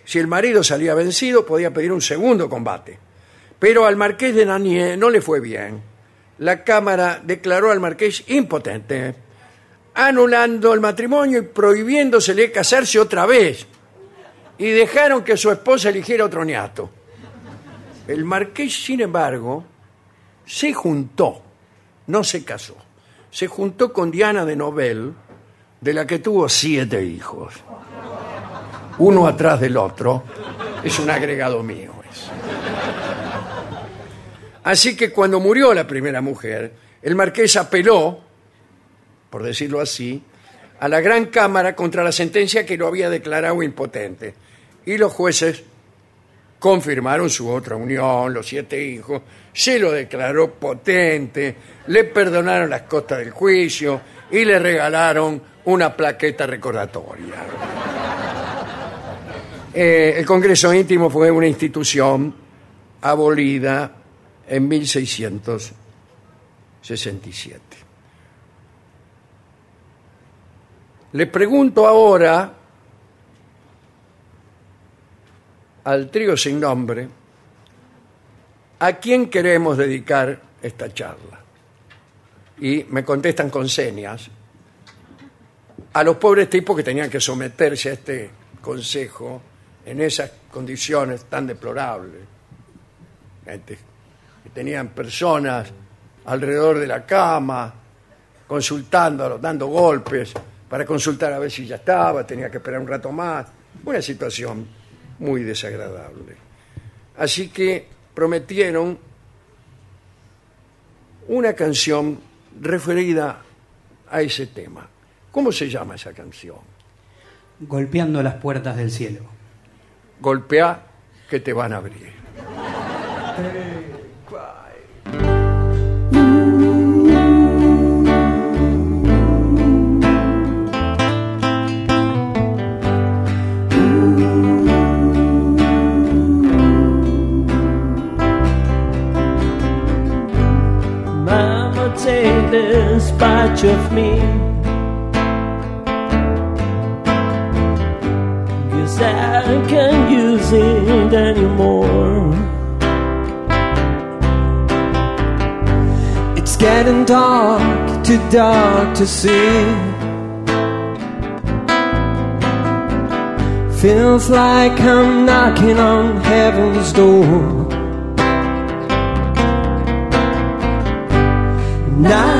Si el marido salía vencido, podía pedir un segundo combate. Pero al marqués de Nanier no le fue bien. La Cámara declaró al marqués impotente anulando el matrimonio y prohibiéndosele casarse otra vez. Y dejaron que su esposa eligiera otro niato. El marqués, sin embargo, se juntó, no se casó, se juntó con Diana de Nobel, de la que tuvo siete hijos, uno atrás del otro, es un agregado mío. eso. Así que cuando murió la primera mujer, el marqués apeló por decirlo así, a la Gran Cámara contra la sentencia que lo había declarado impotente. Y los jueces confirmaron su otra unión, los siete hijos, se lo declaró potente, le perdonaron las costas del juicio y le regalaron una plaqueta recordatoria. Eh, el Congreso Íntimo fue una institución abolida en 1667. Le pregunto ahora al trío sin nombre a quién queremos dedicar esta charla. Y me contestan con señas a los pobres tipos que tenían que someterse a este consejo en esas condiciones tan deplorables. Gente que tenían personas alrededor de la cama, consultándolo, dando golpes para consultar a ver si ya estaba, tenía que esperar un rato más. Una situación muy desagradable. Así que prometieron una canción referida a ese tema. ¿Cómo se llama esa canción? Golpeando las puertas del cielo. Golpea que te van a abrir. Batch of me. Cause I can't use it anymore. It's getting dark, too dark to see. Feels like I'm knocking on heaven's door. Knock,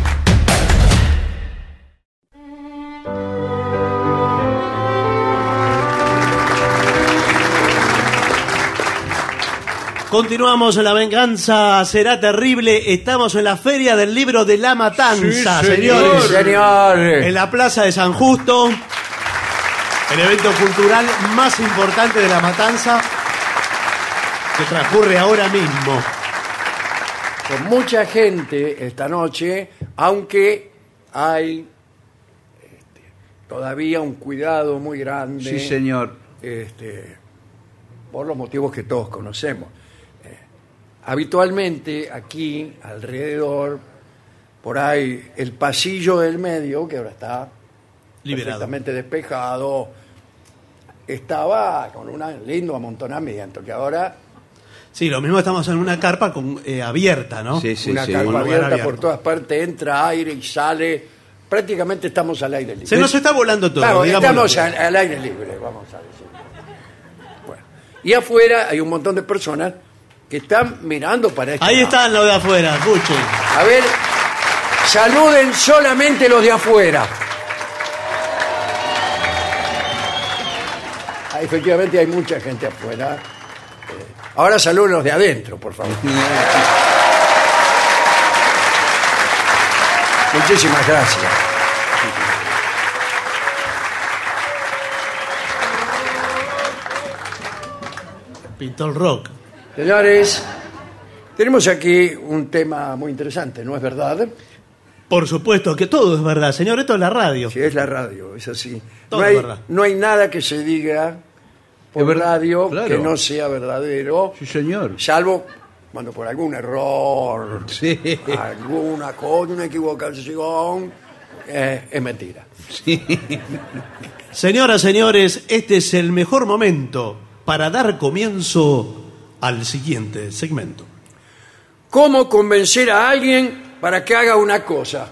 Continuamos en La Venganza Será Terrible. Estamos en la Feria del Libro de La Matanza, señores. Sí, señor. En la Plaza de San Justo. El evento cultural más importante de La Matanza que transcurre ahora mismo. Con mucha gente esta noche, aunque hay este, todavía un cuidado muy grande. Sí, señor. este, por los motivos que todos conocemos. Habitualmente aquí, alrededor, por ahí, el pasillo del medio, que ahora está Liberado. perfectamente despejado, estaba con un lindo amontonamiento, que ahora Sí, lo mismo estamos en una carpa con, eh, abierta, ¿no? Sí, sí, una sí. carpa Un abierta abierto. por todas partes, entra aire y sale, prácticamente estamos al aire libre. Se nos está volando todo. Claro, estamos al, al aire libre, vamos a decir. Bueno, y afuera hay un montón de personas que están mirando para este Ahí lado. están los de afuera, escuchen. A ver, saluden solamente los de afuera. Ah, Efectivamente hay mucha gente afuera. Eh, Ahora saluden los de adentro, por favor. *laughs* Muchísimas gracias. Pintó el rock. Señores, tenemos aquí un tema muy interesante, ¿no es verdad? Por supuesto que todo es verdad, señor. Esto es la radio. Sí, es la radio, es así. Todo no, es hay, verdad. no hay nada que se diga por radio claro. que no sea verdadero, Sí, señor. salvo cuando por algún error, Sí. alguna cosa, una equivocación, eh, es mentira. Señoras, señores, este es el mejor momento para dar comienzo al siguiente segmento. ¿Cómo convencer a alguien para que haga una cosa?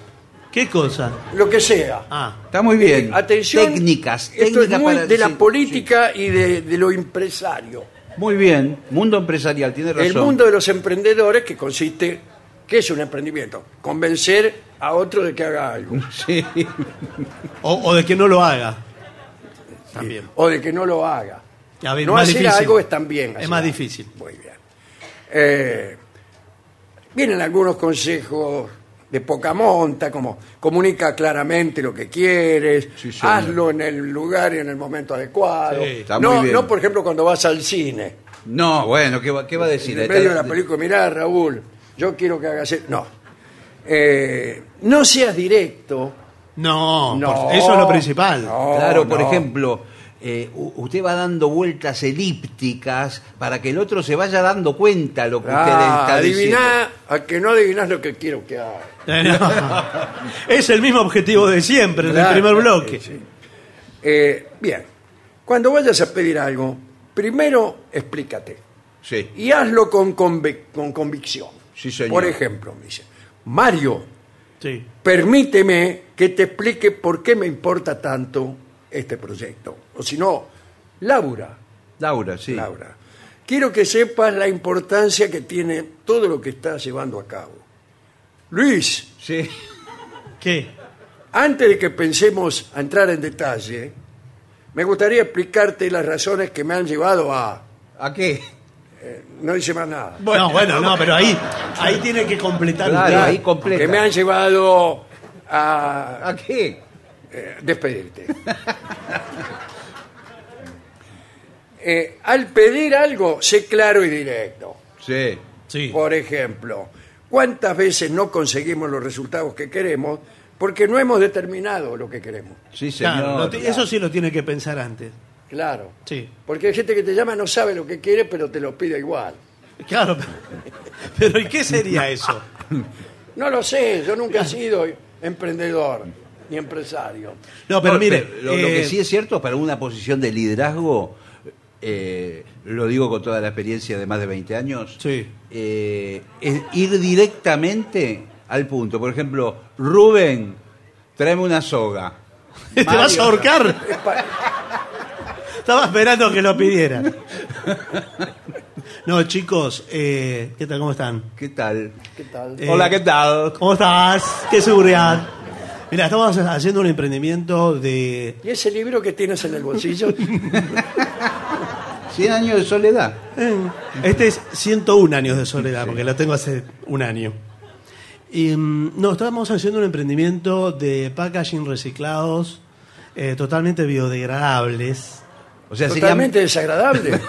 ¿Qué cosa? Lo que sea. Ah, Está muy bien. Atención, Técnicas. esto es técnicas muy para- de la sí, política y de, de lo empresario. Muy bien. Mundo empresarial, tiene razón. El mundo de los emprendedores que consiste, ¿qué es un emprendimiento? Convencer a otro de que haga algo. *laughs* Sí. o, o de que no lo haga. También. O de que no lo haga. A ver, no más hacer difícil. algo es también. Es más algo. difícil. Muy bien. Eh, vienen algunos consejos de poca monta, como comunica claramente lo que quieres, Sí, hazlo en el lugar y en el momento adecuado. Sí, está no, muy bien. no, por ejemplo, cuando vas al cine. No, bueno, ¿qué va, qué va a decir? En el medio de la película, mirá, Raúl, yo quiero que hagas... e-". No. Eh, no seas directo. No, No. por- eso es lo principal. No, Claro, por no. ejemplo, eh, usted va dando vueltas elípticas para que el otro se vaya dando cuenta lo que usted Ah, está diciendo. adiviná, a que no adivinás lo que quiero que haga. *laughs* Eh, no. Es el mismo objetivo de siempre, del Claro, primer bloque. sí, sí. Eh, bien, cuando vayas a pedir algo, primero explícate Sí. y hazlo con, convic- con convicción. Sí, señor. Por ejemplo, me dice, Mario, Sí. permíteme que te explique por qué me importa tanto este proyecto. O si no, Laura, Laura, sí. Laura, quiero que sepas la importancia que tiene todo lo que estás llevando a cabo. Luis, Sí. ¿Qué? antes de que pensemos a entrar en detalle, me gustaría explicarte las razones que me han llevado a... ¿A qué? No dice más nada. no, bueno, no, pero ahí, ahí tiene que completar Claro, usted. ahí completa. Que me han llevado a ¿A qué? Eh, despedirte. *laughs* Eh, al pedir algo, sé claro y directo. Sí. Sí. Por ejemplo, ¿cuántas veces no conseguimos los resultados que queremos porque no hemos determinado lo que queremos. Sí, señor. eso sí lo tiene que pensar antes. Claro. Sí. Porque hay gente que te llama, no sabe lo que quiere, pero te lo pide igual. Claro, pero *laughs* ¿y qué sería eso? No lo sé, yo nunca he sido emprendedor ni empresario. No, pero No, mire, lo, lo que eh, sí es cierto, para una posición de liderazgo, eh, lo digo con toda la experiencia de más de 20 años, Sí. eh, es ir directamente al punto. Por ejemplo, Rubén, tráeme una soga. *laughs* ¿te vas a ahorcar? Estaba esperando que lo pidieran. *laughs* No, chicos, eh, ¿qué tal? ¿Cómo están? ¿Qué tal? ¿Qué tal? Eh, Hola, ¿qué tal? ¿Cómo estás? ¿Qué seguridad? Mira, estamos haciendo un emprendimiento de... ¿Y ese libro que tienes en el bolsillo? *laughs* 100 años de soledad. Eh, Este es 101 años de soledad, porque lo tengo hace un año. Y, mm, no, estamos haciendo un emprendimiento de packaging reciclados, eh, totalmente biodegradables. O sea, Totalmente desagradable.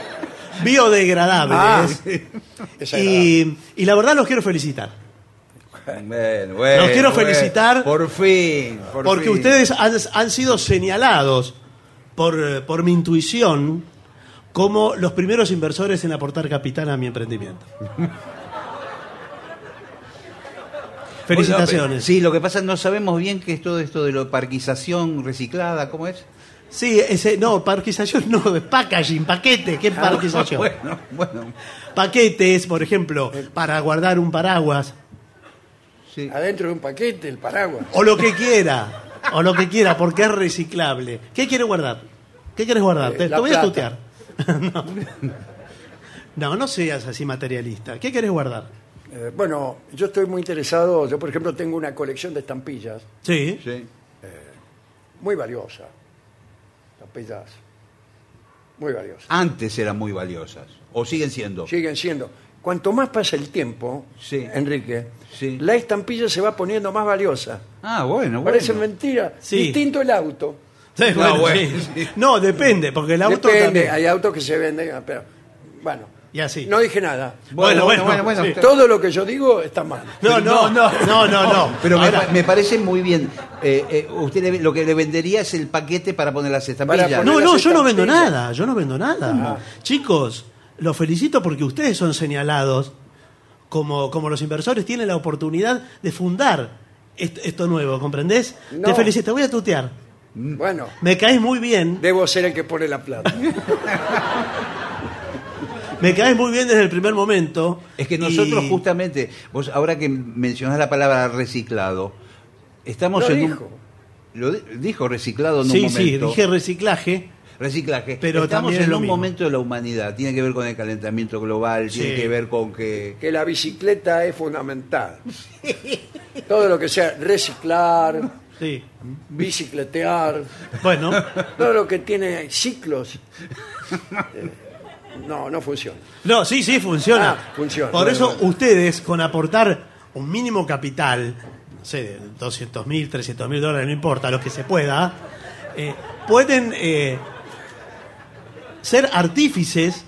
*laughs* Biodegradables. Ah, *laughs* y la verdad los quiero felicitar. Bueno, *laughs* bueno, Los quiero bueno. felicitar. Por fin. por Porque fin. ustedes han, han sido señalados por, eh, por mi intuición como los primeros inversores en aportar capital a mi emprendimiento. *laughs* Felicitaciones. Bueno, sí, lo que pasa es que no sabemos bien qué es todo esto de la parquización reciclada, ¿cómo es? Sí, ese, no, parquización no, de packaging, paquete, ¿qué parquización? *laughs* Bueno, bueno. Paquetes, por ejemplo, para guardar un paraguas, Sí. Adentro de un paquete, el paraguas. o lo que quiera, o lo que quiera, porque es reciclable. ¿Qué quiere guardar? ¿Qué quieres guardar? Eh, Te, voy a tutear. *laughs* no. no, no seas así materialista. ¿Qué quieres guardar? Eh, bueno, yo estoy muy interesado, yo por ejemplo tengo una colección de estampillas Sí. Sí. muy valiosa. Estampillas muy valiosas. Antes eran muy valiosas. O siguen siendo. Siguen siendo. Cuanto más pasa el tiempo, Sí. Enrique, Sí. la estampilla se va poniendo más valiosa. Ah, bueno, bueno. Parece mentira. Sí. Distinto el auto. Sí, No, bueno, bueno, sí. sí. No, depende, porque el auto Depende, también. hay autos que se venden, pero bueno, Y así. no dije nada. Bueno, bueno, bueno, bueno, Todo lo que yo digo está mal. No, no, no, no, no, no. *laughs* Pero me, Ahora, pa- me parece muy bien. Eh, eh, usted le- lo que le vendería es el paquete para poner las estampillas. No, no, yo no vendo nada, yo no vendo nada. Chicos, los felicito porque ustedes son señalados como, como los inversores tienen la oportunidad de fundar est- esto nuevo, ¿comprendés? No. Te felicito, te voy a tutear. Bueno, Me caes muy bien, debo ser el que pone la plata. *laughs* me caes muy bien desde el primer momento. Es que nosotros y- justamente, vos ahora que mencionás la palabra reciclado, estamos Lo en dijo. un... Lo di- dijo reciclado en Sí, un sí, momento. dije reciclaje. Reciclaje. Pero Estamos también en un mismo. momento de la humanidad. Tiene que ver con el calentamiento global, Sí. tiene que ver con que... que la bicicleta es fundamental. Todo lo que sea reciclar, Sí. bicicletear, Bueno, todo lo que tiene ciclos. eh, no, no funciona. no, sí, sí, funciona. Ah, funciona. Por Bueno, eso bueno. ustedes, con aportar un mínimo capital, no sé, de 200 mil, 300 mil dólares, no importa, lo que se pueda, eh, pueden eh, ser artífices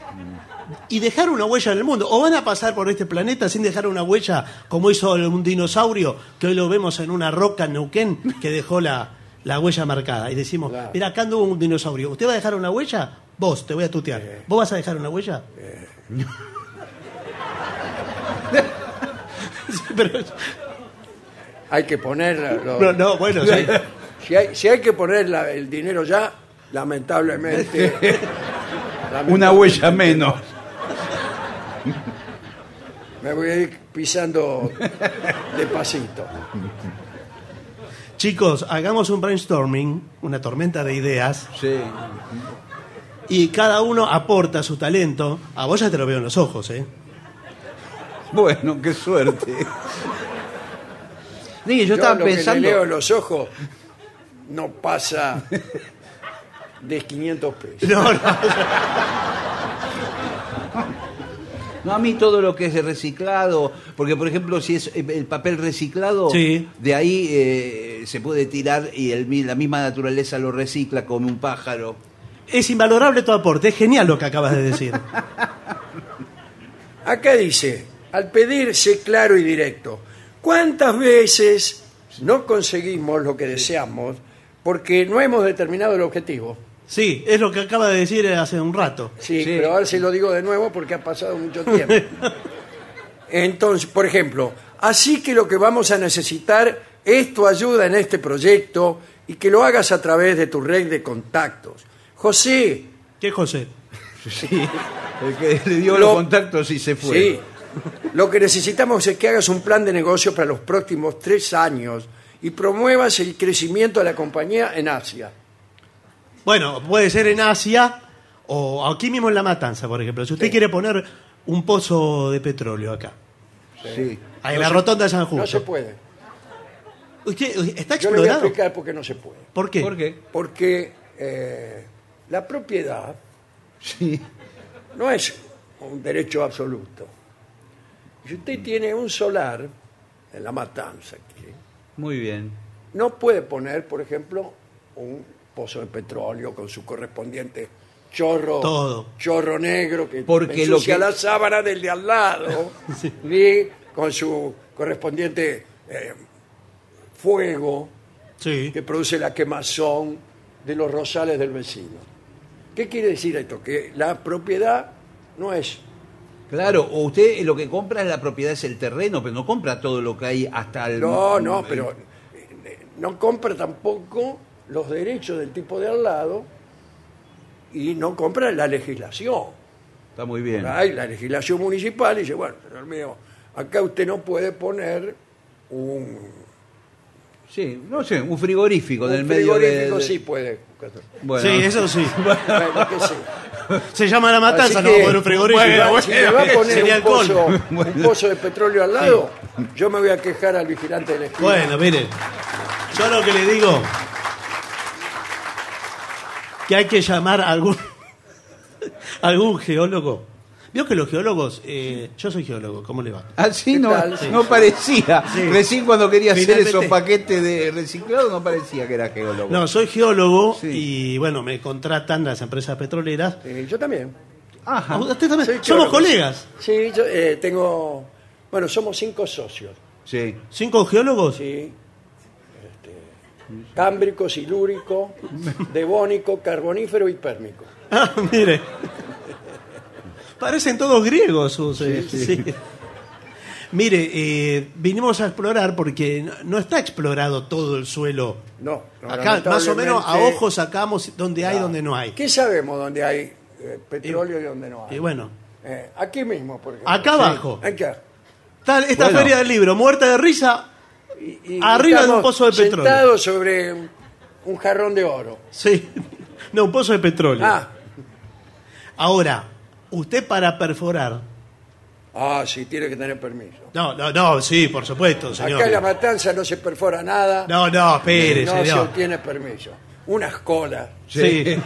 y dejar una huella en el mundo. O van a pasar por este planeta sin dejar una huella, como hizo un dinosaurio, que hoy lo vemos en una roca en Neuquén, que dejó la, la huella marcada. Y decimos, Claro. mira, acá anduvo un dinosaurio. ¿Usted va a dejar una huella? Vos, te voy a tutear. ¿Vos vas a dejar una huella? Sí, *laughs* pero- Hay que poner. lo- no, no, bueno, sí. Si, hay, si hay que poner la- el dinero ya, lamentablemente. *laughs* Una huella menos. Me voy a ir pisando despacito. Chicos, hagamos un brainstorming, una tormenta de ideas, Sí. y cada uno aporta su talento. A vos ya te lo veo en los ojos, ¿eh? Bueno, qué suerte. Sí, yo Yo estaba lo que pensando... le leo en los ojos no pasa de 500 pesos. No, no. No, a mí todo lo que es reciclado, porque por ejemplo si es el papel reciclado, Sí. de ahí eh, se puede tirar y el mi- la misma naturaleza lo recicla como un pájaro. Es invalorable tu aporte, es genial lo que acabas de decir. *laughs* Acá dice, al pedir sé claro y directo. ¿Cuántas veces no conseguimos lo que deseamos porque no hemos determinado el objetivo. Sí, es lo que acaba de decir hace un rato. Sí, pero ahora se lo digo de nuevo porque ha pasado mucho tiempo. *laughs* Entonces, por ejemplo, así que lo que vamos a necesitar es tu ayuda en este proyecto y que lo hagas a través de tu red de contactos. José, ¿Qué José? *laughs* Sí, el que le dio Lo- los contactos y se fue. sí, lo que necesitamos es que hagas un plan de negocio para los próximos tres años y promuevas el crecimiento de la compañía en Asia. Bueno, puede ser en Asia o aquí mismo en La Matanza, por ejemplo. Si usted quiere poner un pozo de petróleo acá, Sí. ahí en la rotonda de San Justo. No se puede. Usted- ¿Está Yo le voy a explorado? explicar por qué no se puede. ¿Por qué? ¿Por qué? Porque eh, la propiedad Sí. no es un derecho absoluto. Si usted tiene un solar en la matanza aquí, Muy bien. no puede poner, por ejemplo, un pozo de petróleo con su correspondiente chorro, Todo. chorro negro que Porque lo ensucia que- la sábana del de al lado *laughs* y con su correspondiente eh, fuego Sí. que produce la quemazón de los rosales del vecino. ¿Qué quiere decir esto? Que la propiedad no es Claro, o usted lo que compra es la propiedad, es el terreno, pero no compra todo lo que hay hasta el... No, no, pero eh, no compra tampoco los derechos del tipo de al lado y no compra la legislación. Está muy bien. Hay la legislación municipal y dice, bueno, señor mío, acá usted no puede poner un, Sí, no sé, un frigorífico un del medio de... frigorífico, sí puede. Bueno. Sí, eso sí. *laughs* Bueno, qué sé. Se llama La Matanza, Así no que, por un frigorífico. bueno, si me va a *laughs* poner Sería un pozo, alcohol. *laughs* un pozo de petróleo al lado, yo me voy a quejar al vigilante de la esquina. Bueno, mire, yo lo que le digo que hay que llamar a algún *laughs* algún geólogo. Vio que los geólogos, eh, yo soy geólogo, ¿cómo le va? Ah, sí, ¿Qué no, no parecía. Sí. Recién cuando quería hacer esos paquetes de reciclado no parecía que era geólogo. No, soy geólogo Sí. y bueno, me contratan las empresas petroleras. Eh, yo también. Ajá. Ah, ¿Usted también? Soy Somos geólogo. colegas. Sí, yo eh, tengo. Bueno, somos cinco socios. Sí. ¿Cinco geólogos? Sí. Cámbrico, silúrico, devónico, carbonífero y pérmico. Ah, mire. Parecen todos griegos sus. eh, sí. Mire, eh, vinimos a explorar porque no, no está explorado todo el suelo. No, no, Acá más o menos a lamentablemente- ojos sacamos donde hay, donde no hay. ¿Qué sabemos dónde hay eh, petróleo y dónde no hay? Y bueno, Eh, aquí mismo, por ejemplo. acá abajo. Acá. Esta Bueno. feria del libro, muerta de risa. Y- y Arriba de un estamos pozo de petróleo. Sentados sobre un, jarrón de oro. Sí. *laughs* No, un pozo de petróleo. Ah, Ahora, usted para perforar. ah, sí, tiene que tener permiso. No, no, no, sí, por supuesto, señor. Acá en la matanza no se perfora nada. No, no, espere, no se señor. obtiene permiso. Unas colas. Sí. *laughs*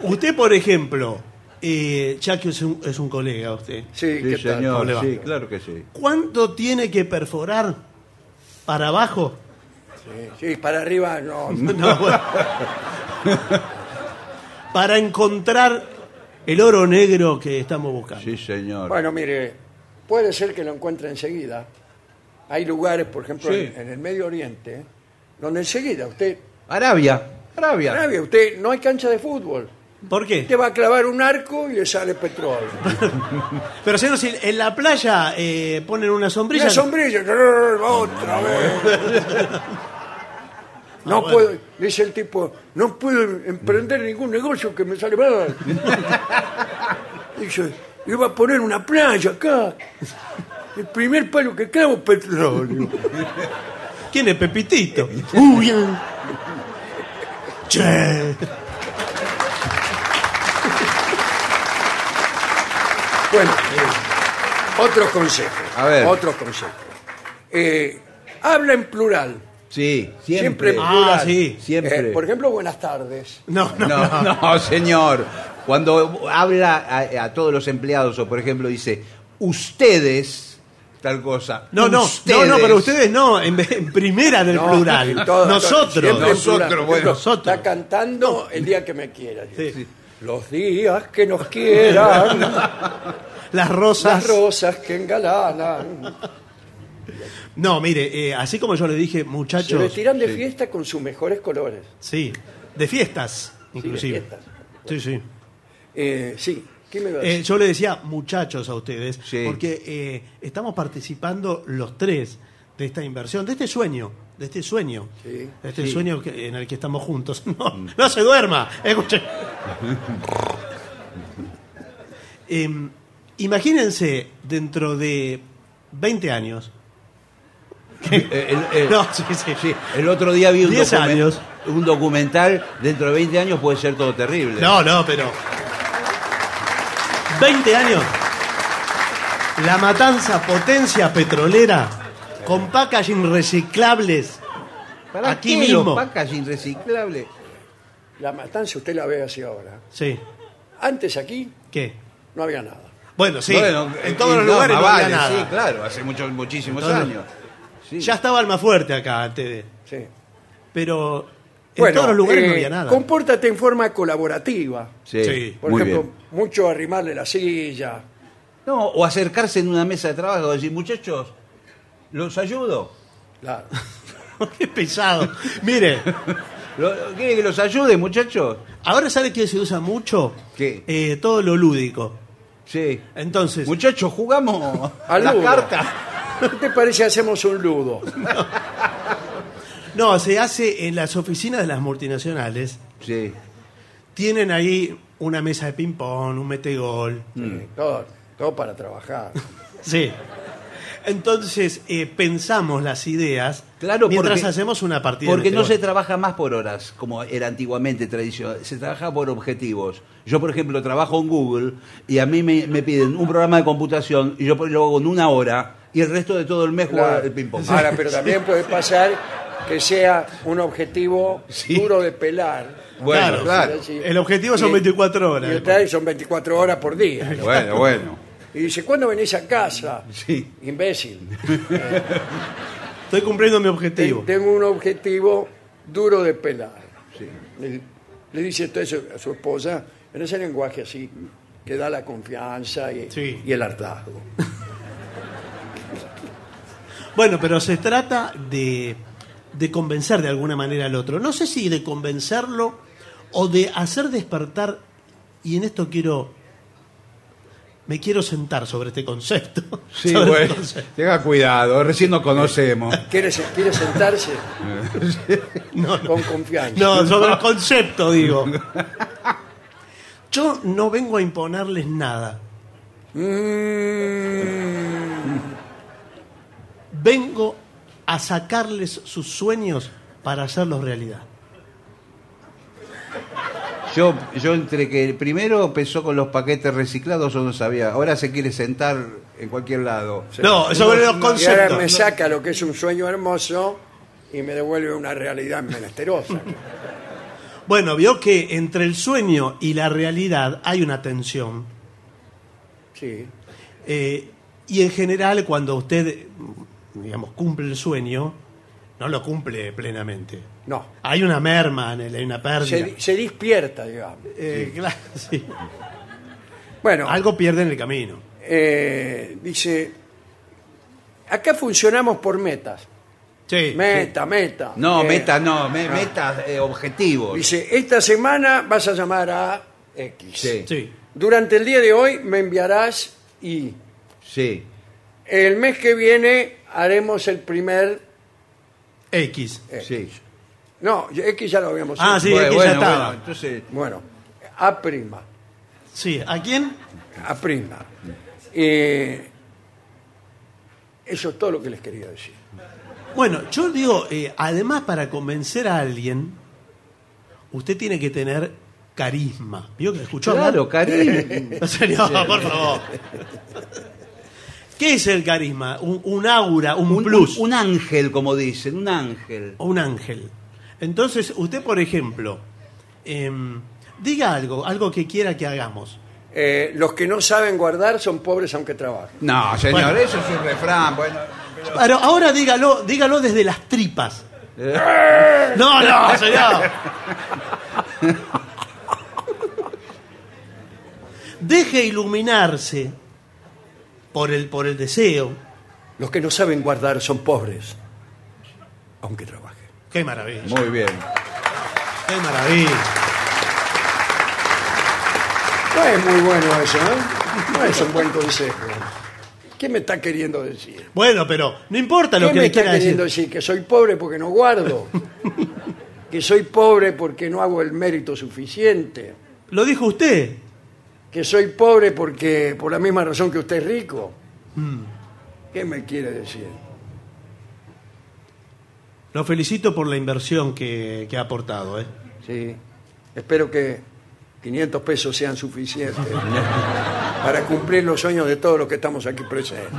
usted, por ejemplo, eh, ya que es un, es un colega usted, Sí, Sí, ¿qué tal? señor, ¿Cómo le va? sí, claro que sí. ¿cuánto tiene que perforar para abajo? Sí, sí, para arriba no. *laughs* No, bueno. para encontrar el oro negro que estamos buscando. Sí, señor. Bueno, mire, puede ser que lo encuentre enseguida. Hay lugares, por ejemplo, Sí. en, en el Medio Oriente, donde enseguida usted, Arabia, Arabia. Arabia, usted no hay cancha de fútbol. ¿Por qué? Usted va a clavar un arco y le sale petróleo. *laughs* Pero señor, si en la playa eh, ponen una sombrilla. Una sombrilla, otra vez. No bueno. puedo, dice el tipo, no puedo emprender ningún negocio que me sale mal. *laughs* Dice, iba a poner una playa acá. El primer palo que clavo, petróleo. ¿Quién es Pepitito? Uy, ah. Che. Bueno, eh, otros consejos. A ver. Otros consejos. Eh, habla en plural. Sí, Siempre siempre. en plural. Ah, sí. Siempre. Eh, por ejemplo, buenas tardes. No, no, No, no. no, señor. Cuando habla a, a todos los empleados o, por ejemplo, dice ustedes, tal cosa. No, no, no, no, pero ustedes no, en, vez- en primera del No, plural. *laughs* en todo- Nosotros. siempre en Nosotros, plural. Bueno. Nosotros. Está cantando el día que me quiera. Sí. Los días que nos quieran, *laughs* Las rosas. las rosas que engalanan. No, mire, eh, así como yo le dije, Se muchachos. vestirán de fiesta con sus mejores colores. Sí, de fiestas, inclusive. fiestas. Sí, sí. Eh, sí, ¿qué me va a Eh, yo le decía muchachos a ustedes, Sí. porque eh, estamos participando los tres de esta inversión, de este sueño, de este sueño, Sí. de este Sí. sueño que- en el que estamos juntos. *laughs* No, no se duerma, escuche. *laughs* Em, imagínense dentro de 20 años. El- *laughs* el- No, sí, sí. sí, el otro día vi un, 10 documen- años. un documental, dentro de 20 años puede ser todo terrible. No, no, pero. 20 años. La matanza potencia petrolera con packaging reciclables. ¿Para aquí qué mismo. los packaging reciclables? La matanza usted la ve así ahora. Sí. Antes aquí ¿Qué? no había nada. Bueno, sí. Bueno, en eh, todos los lugares no había nada. Sí, claro, hace muchos, muchísimos Entonces, años. Sí. Ya estaba el más fuerte acá antes de. Sí. Pero en Bueno, todos los lugares no eh, había nada. Compórtate en forma colaborativa. Sí, Sí. Por muy ejemplo, bien. mucho arrimarle la silla. No, o acercarse en una mesa de trabajo y decir, muchachos, ¿los ayudo? Claro. *laughs* Qué pesado. Mire, ¿Lo- ¿Quiere que los ayude, muchachos? ahora sabe que se usa mucho ¿Qué? Eh, todo lo lúdico. Sí. Entonces, Muchachos, jugamos *laughs* Al las ludo. cartas. ¿Qué te parece hacemos un ludo? *laughs* no, se hace en las oficinas de las multinacionales. Sí. Tienen ahí una mesa de ping-pong, un metegol. Sí, todo, todo para trabajar. Sí. Entonces, eh, pensamos las ideas Claro, mientras porque- hacemos una partida. Porque no se trabaja más por horas, como era antiguamente tradicional. Se trabaja por objetivos. Yo, por ejemplo, trabajo en Google y a mí me, me piden un programa de computación y yo lo hago en una hora y el resto de todo el mes juego Claro. el ping-pong. Ahora, pero *laughs* también puede pasar que sea un objetivo Sí. duro de pelar. Bueno, claro. Decir, El objetivo son y- 24 horas. Y son 24 horas por día. Bueno, bueno. Y dice, ¿cuándo venís a casa? Sí. Imbécil. *laughs* Estoy cumpliendo mi objetivo. tengo un objetivo duro de pelar. Sí. Le, le dice esto a su, a su esposa en ese lenguaje así que da la confianza y, Sí. y el hartazgo. *laughs* Bueno, pero se trata de, de convencer de alguna manera al otro. No sé si de convencerlo o de hacer despertar, y en esto quiero, me quiero sentar sobre este concepto. *laughs* Sí, sobre este bueno. concepto. Tenga cuidado, recién nos conocemos. *laughs* ¿Quiere, se- quiere sentarse *laughs* con confianza? No, sobre el concepto, digo. Yo no vengo a imponerles nada. Mm, Vengo a sacarles sus sueños para hacerlos realidad. Yo, yo entre que primero empezó con los paquetes reciclados, yo no sabía. Ahora se quiere sentar en cualquier lado. No, sobre los y ahora conceptos. me saca lo que es un sueño hermoso y me devuelve una realidad menesterosa. Bueno, vio que entre el sueño y la realidad hay una tensión. Sí. Eh, y en general, cuando usted, digamos, cumple el sueño, no lo cumple plenamente. No. Hay una merma, en él, hay una pérdida. Se, se despierta, digamos. Eh, claro, sí. Bueno, Algo pierde en el camino. eh, dice, acá funcionamos por metas. Sí. Meta, meta. No, Eh, meta no, me- no. meta eh, objetivos. Dice, esta semana vas a llamar a X. Sí. Sí. Durante el día de hoy me enviarás Y. Sí. El mes que viene haremos el primer X. X. Sí. No, X ya lo habíamos Ah, hecho. sí, Bueno, X ya bueno, estaba. bueno, entonces, Bueno, A prima. Sí, ¿a quién? A prima. Eh, eso es todo lo que les quería decir. Bueno, yo digo, eh, además para convencer a alguien, usted tiene que tener carisma. ¿Vio que escuchó hablar? claro. En *laughs* serio, por favor. ¿Qué es el carisma? Un, un aura, un, un, plus. un- un ángel, como dicen, un ángel. o un ángel. Entonces, usted, por ejemplo, em, diga algo, algo que quiera que hagamos. Eh, los que no saben guardar son pobres aunque trabajen. No, señor, Bueno. eso es un refrán. Bueno, pero- Pero ahora dígalo, dígalo desde las tripas. No, no, *laughs* señor. Deje iluminarse por el, por el deseo los que no saben guardar son pobres, aunque trabajen. Qué maravilla. Muy bien. Qué maravilla. No es muy bueno eso, ¿eh? No es un buen consejo. ¿Qué me está queriendo decir? Bueno, pero no importa lo ¿Qué que me le está quiera queriendo decir. decir? Que soy pobre porque no guardo. *laughs* que soy pobre porque no hago el mérito suficiente. Lo dijo usted. Que soy pobre porque por la misma razón que usted es rico. Mm. ¿Qué me quiere decir? Lo felicito por la inversión que, que ha aportado. ¿eh? Sí. Espero que 500 pesos sean suficientes *laughs* para cumplir los sueños de todos los que estamos aquí presentes.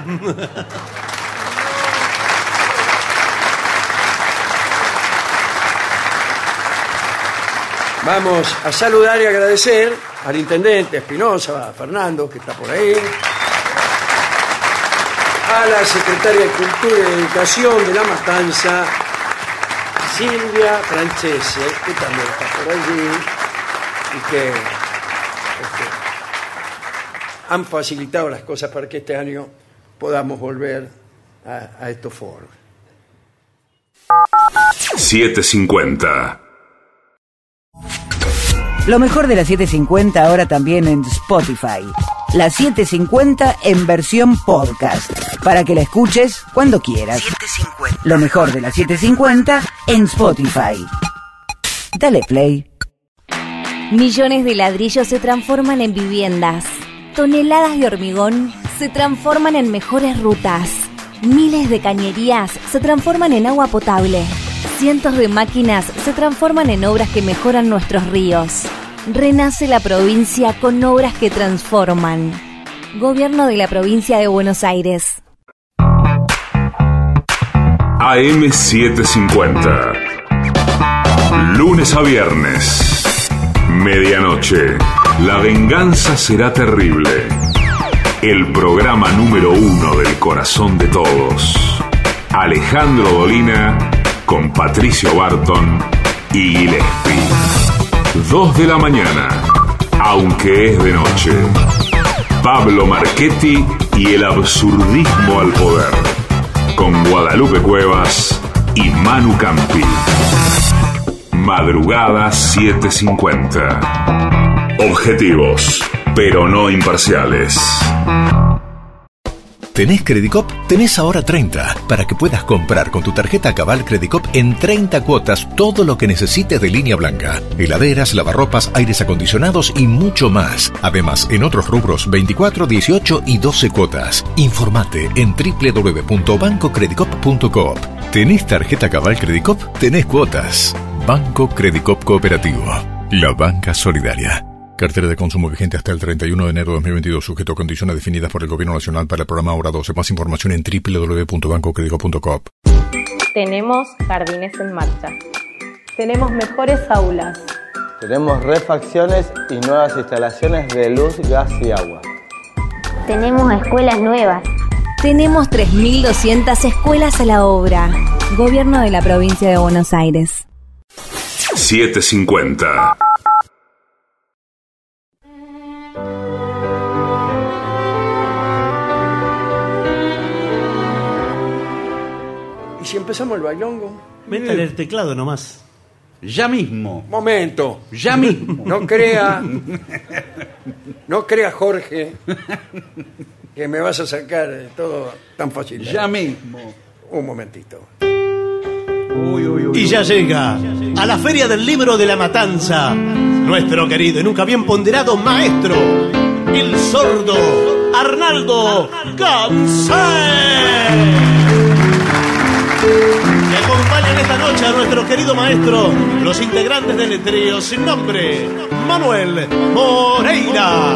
Vamos a saludar y agradecer al intendente Espinosa, a Fernando, que está por ahí, a la secretaria de Cultura y Educación de La Matanza, Silvia Francese, que también está por allí y que este, han facilitado las cosas para que este año podamos volver a, a estos foros. 750. Lo mejor de la 750 ahora también en Spotify. La 750 en versión podcast. Para que la escuches cuando quieras. Lo mejor de la 750 en Spotify. Dale play. Millones de ladrillos se transforman en viviendas. Toneladas de hormigón se transforman en mejores rutas. Miles de cañerías se transforman en agua potable. Cientos de máquinas se transforman en obras que mejoran nuestros ríos. Renace la provincia con obras que transforman. Gobierno de la provincia de Buenos Aires. AM750. Lunes a viernes. Medianoche. La venganza será terrible. El programa número uno del corazón de todos. Alejandro Dolina con Patricio Barton y Gillespie. Dos de la mañana. Aunque es de noche. Pablo Marchetti y el absurdismo al poder. Con Guadalupe Cuevas y Manu Campi. Madrugada 750. Objetivos, pero no imparciales. ¿Tenés Credicop? Tenés ahora 30 para que puedas comprar con tu tarjeta Cabal Credicop en 30 cuotas todo lo que necesites de línea blanca. Heladeras, lavarropas, aires acondicionados y mucho más. Además, en otros rubros 24, 18 y 12 cuotas. Informate en www.bancocredicop.coop. ¿Tenés tarjeta Cabal Credicop? Tenés cuotas. Banco Credicop Cooperativo. La banca solidaria. Cartera de consumo vigente hasta el 31 de enero de 2022, sujeto a condiciones definidas por el Gobierno Nacional para el programa Hora 12. Más información en www.bancocredico.coop. Tenemos jardines en marcha. Tenemos mejores aulas. Tenemos refacciones y nuevas instalaciones de luz, gas y agua. Tenemos escuelas nuevas. Tenemos 3.200 escuelas a la obra. Gobierno de la provincia de Buenos Aires. 750. Empezamos el bailongo? Métale el teclado nomás. Ya mismo. Momento. Ya mismo. *laughs* No crea. No crea, Jorge, que me vas a sacar de todo tan fácil. Ya mismo. Un momentito. Y ya llega a la Feria del Libro de la Matanza nuestro querido y nunca bien ponderado maestro, el sordo Arnaldo Gansé. Y acompañan esta noche a nuestro querido maestro, los integrantes del trío sin nombre, Manuel Moreira.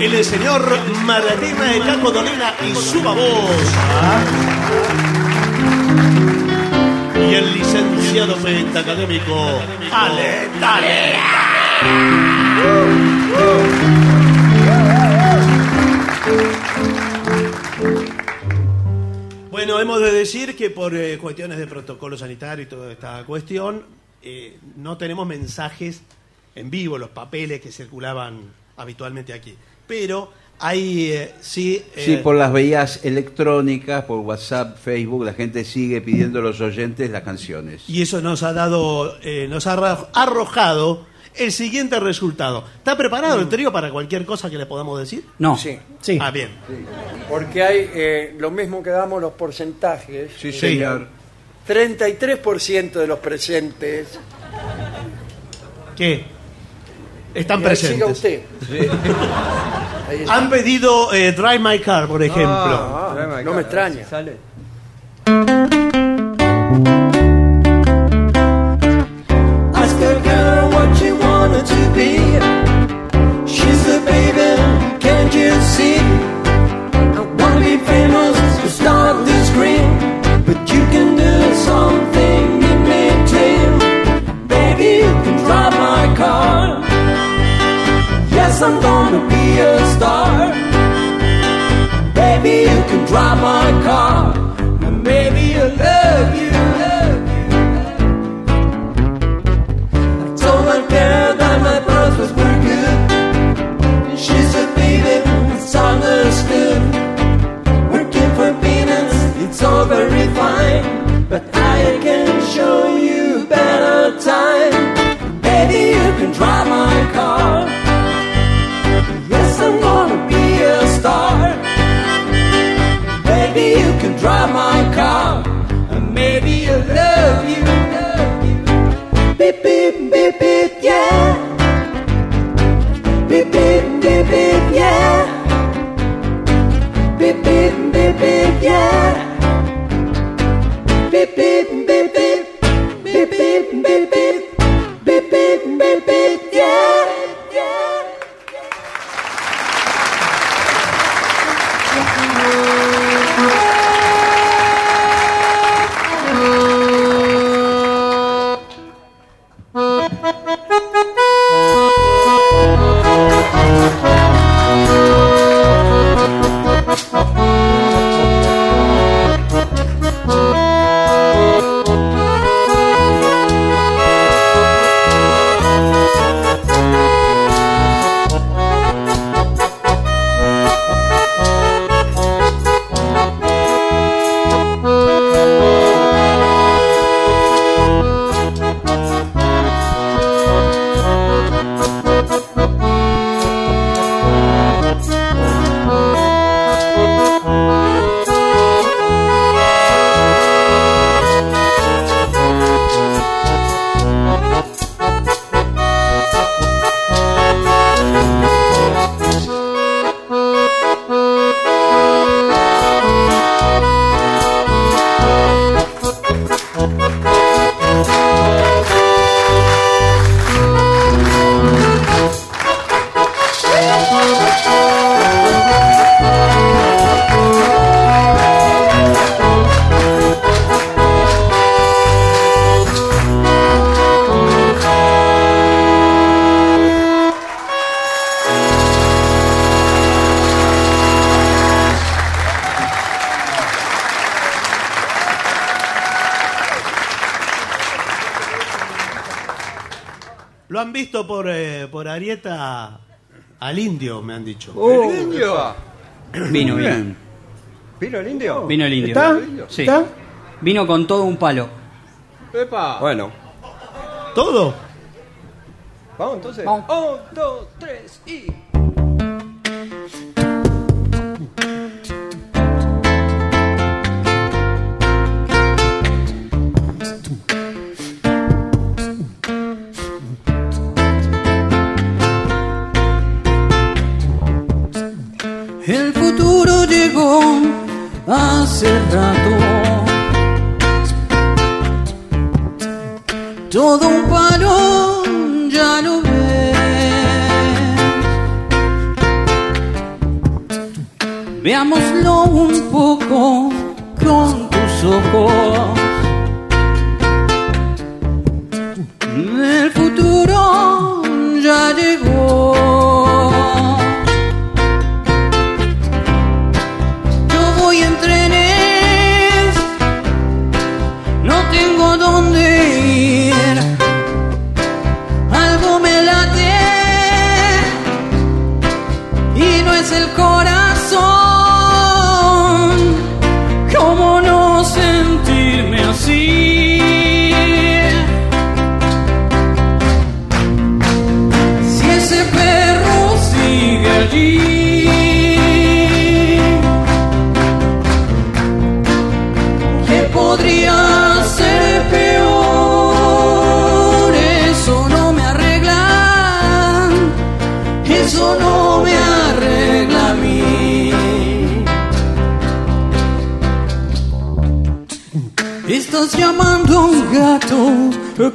El señor Martina de Caco Dolina y su babosa. Y el licenciado pentacadémico Ale Talera. Bueno, hemos de decir que por eh, cuestiones de protocolo sanitario y toda esta cuestión, eh, no tenemos mensajes en vivo, los papeles que circulaban habitualmente aquí. Pero Hay, eh, sí... Sí, por las vías electrónicas, por WhatsApp, Facebook, la gente sigue pidiendo a los oyentes las canciones. Y eso nos ha dado, nos ha arro- arrojado el siguiente resultado. ¿Está preparado el trío para cualquier cosa que le podamos decir? No. Sí. Sí. Ah, bien. Porque hay eh, lo mismo que damos los porcentajes. Sí, Eh, señor. 33% de los presentes. ¿Qué? Están Y ahí siga presentes. usted. *laughs* Ahí está. Han pedido eh, Drive My Car, por ejemplo. Ah, no me extraña. Ask Yes, I'm gonna be a star. Baby, you can drive my car. Visto por, eh, por Arieta al indio, me han dicho. Oh, ¿El indio? Vino, vino. bien. ¿Vino el indio? Vino el indio. ¿Está? Sí. ¿Está? Vino con todo un palo. Epa. Bueno. ¿Todo? Vamos entonces. Vamos. Un, dos, tres y. El futuro llegó hace rato. Todo un palo, ya lo ves. Veámoslo un poco con tus ojos.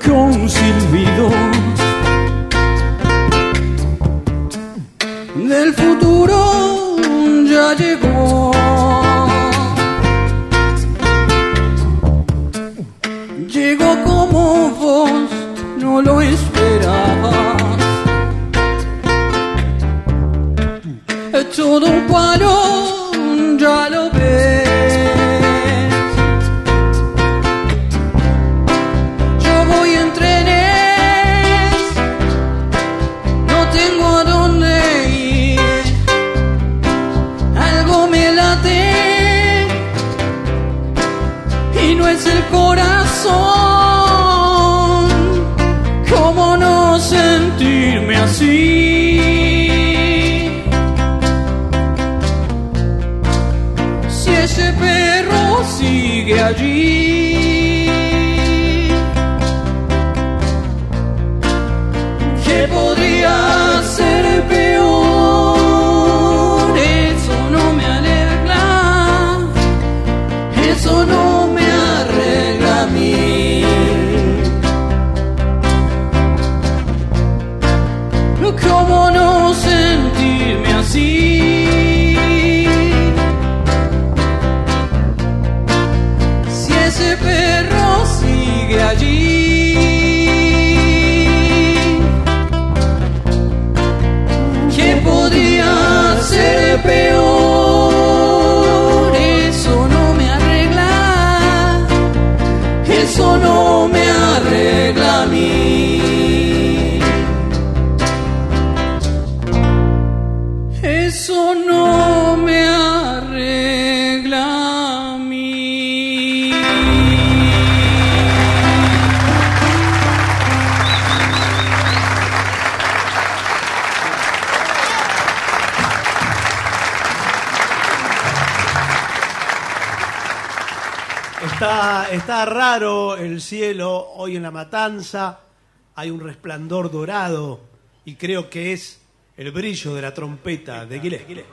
恭喜。claro el cielo hoy en la matanza, hay un resplandor dorado y creo que es el brillo de la trompeta de Guilé.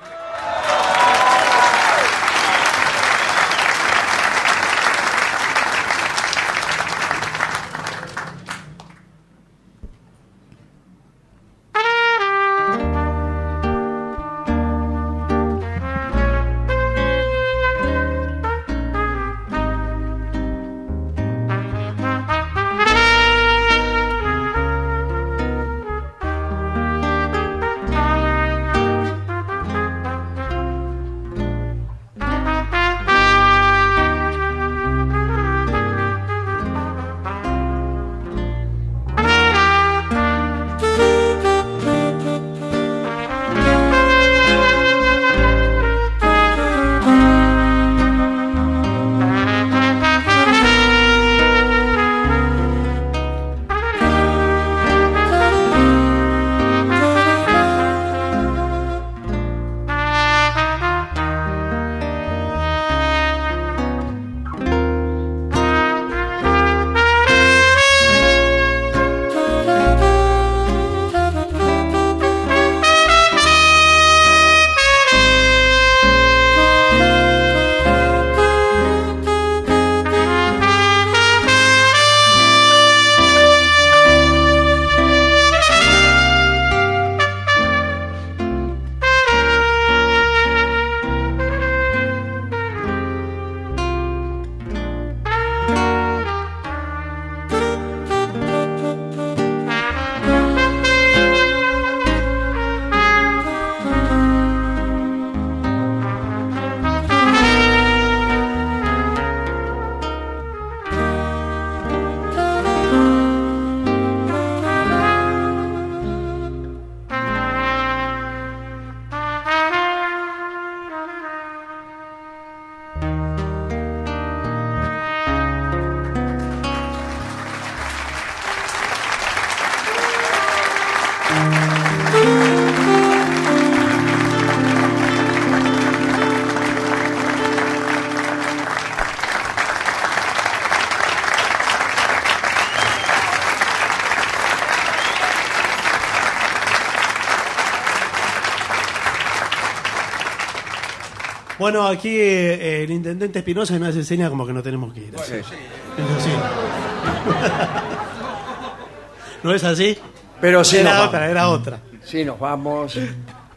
Bueno, aquí eh, el intendente Espinosa nos hace señas como que no tenemos que ir. Es así. *laughs* ¿No es así? Pero sí era nos otra, vamos. era otra. Sí, nos vamos.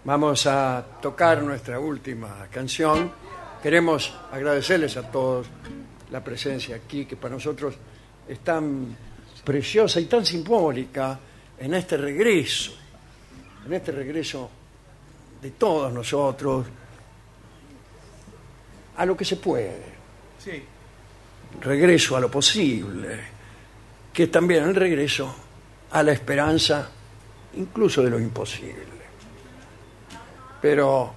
Vamos a tocar nuestra última canción. Queremos agradecerles a todos la presencia aquí, que para nosotros es tan preciosa y tan simbólica en este regreso, en este regreso de todos nosotros a lo que se puede. Sí. regreso a lo posible, que es también el regreso a la esperanza, incluso de lo imposible. Pero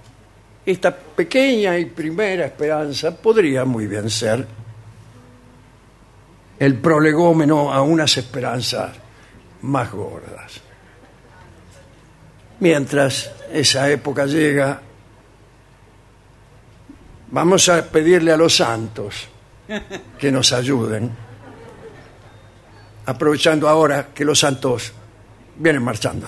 esta pequeña y primera esperanza podría muy bien ser el prolegómeno a unas esperanzas más gordas. Mientras esa época llega, vamos a pedirle a los santos que nos ayuden, aprovechando ahora que los santos vienen marchando.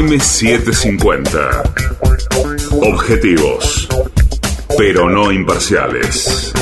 AM750. Objetivos, pero no imparciales.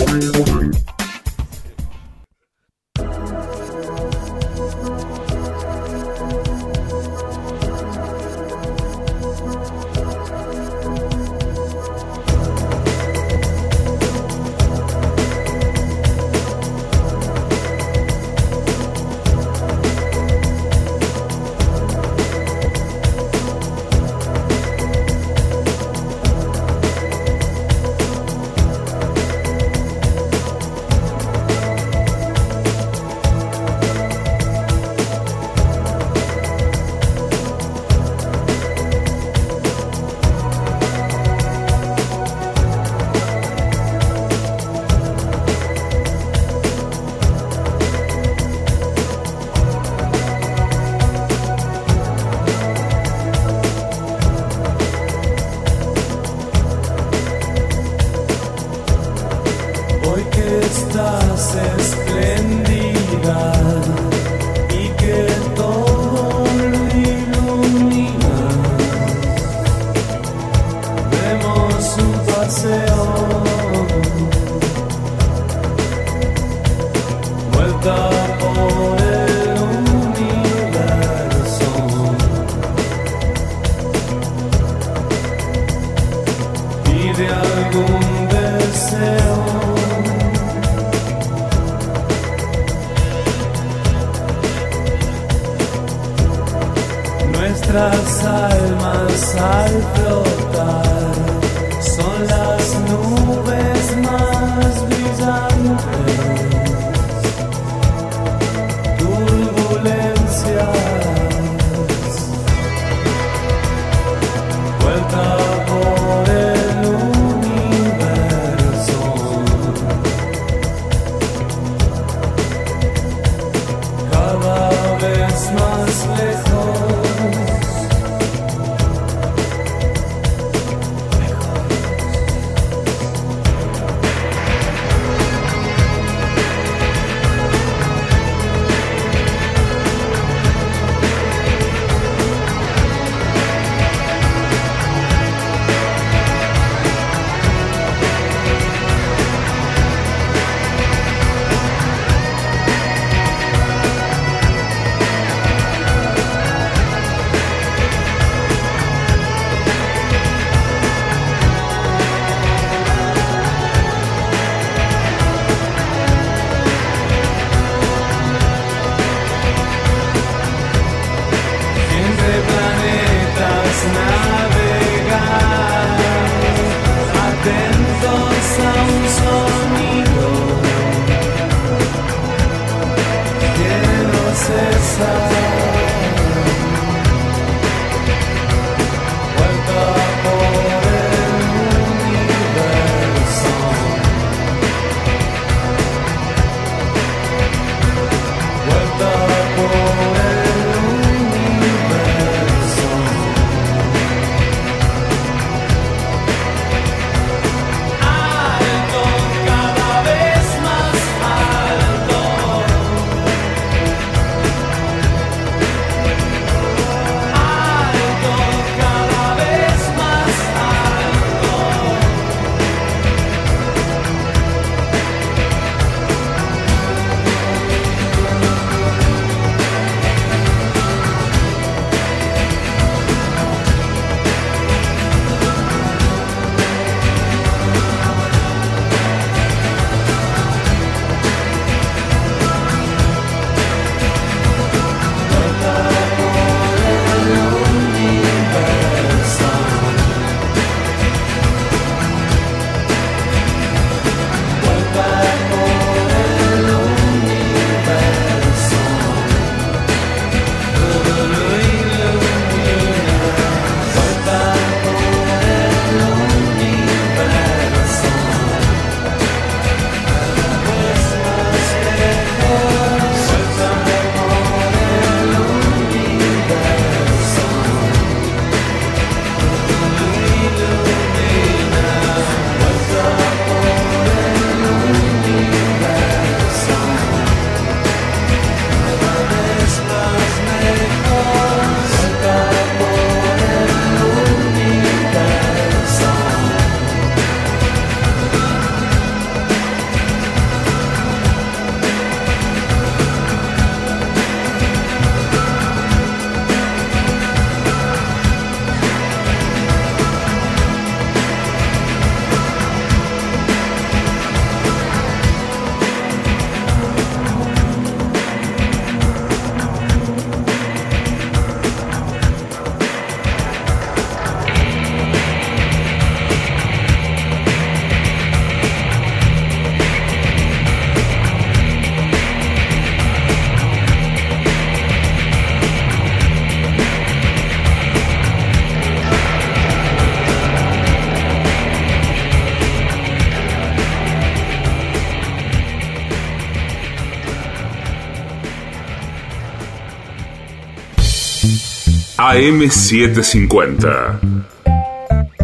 AM750.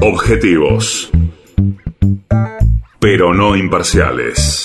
Objetivos. Pero no imparciales.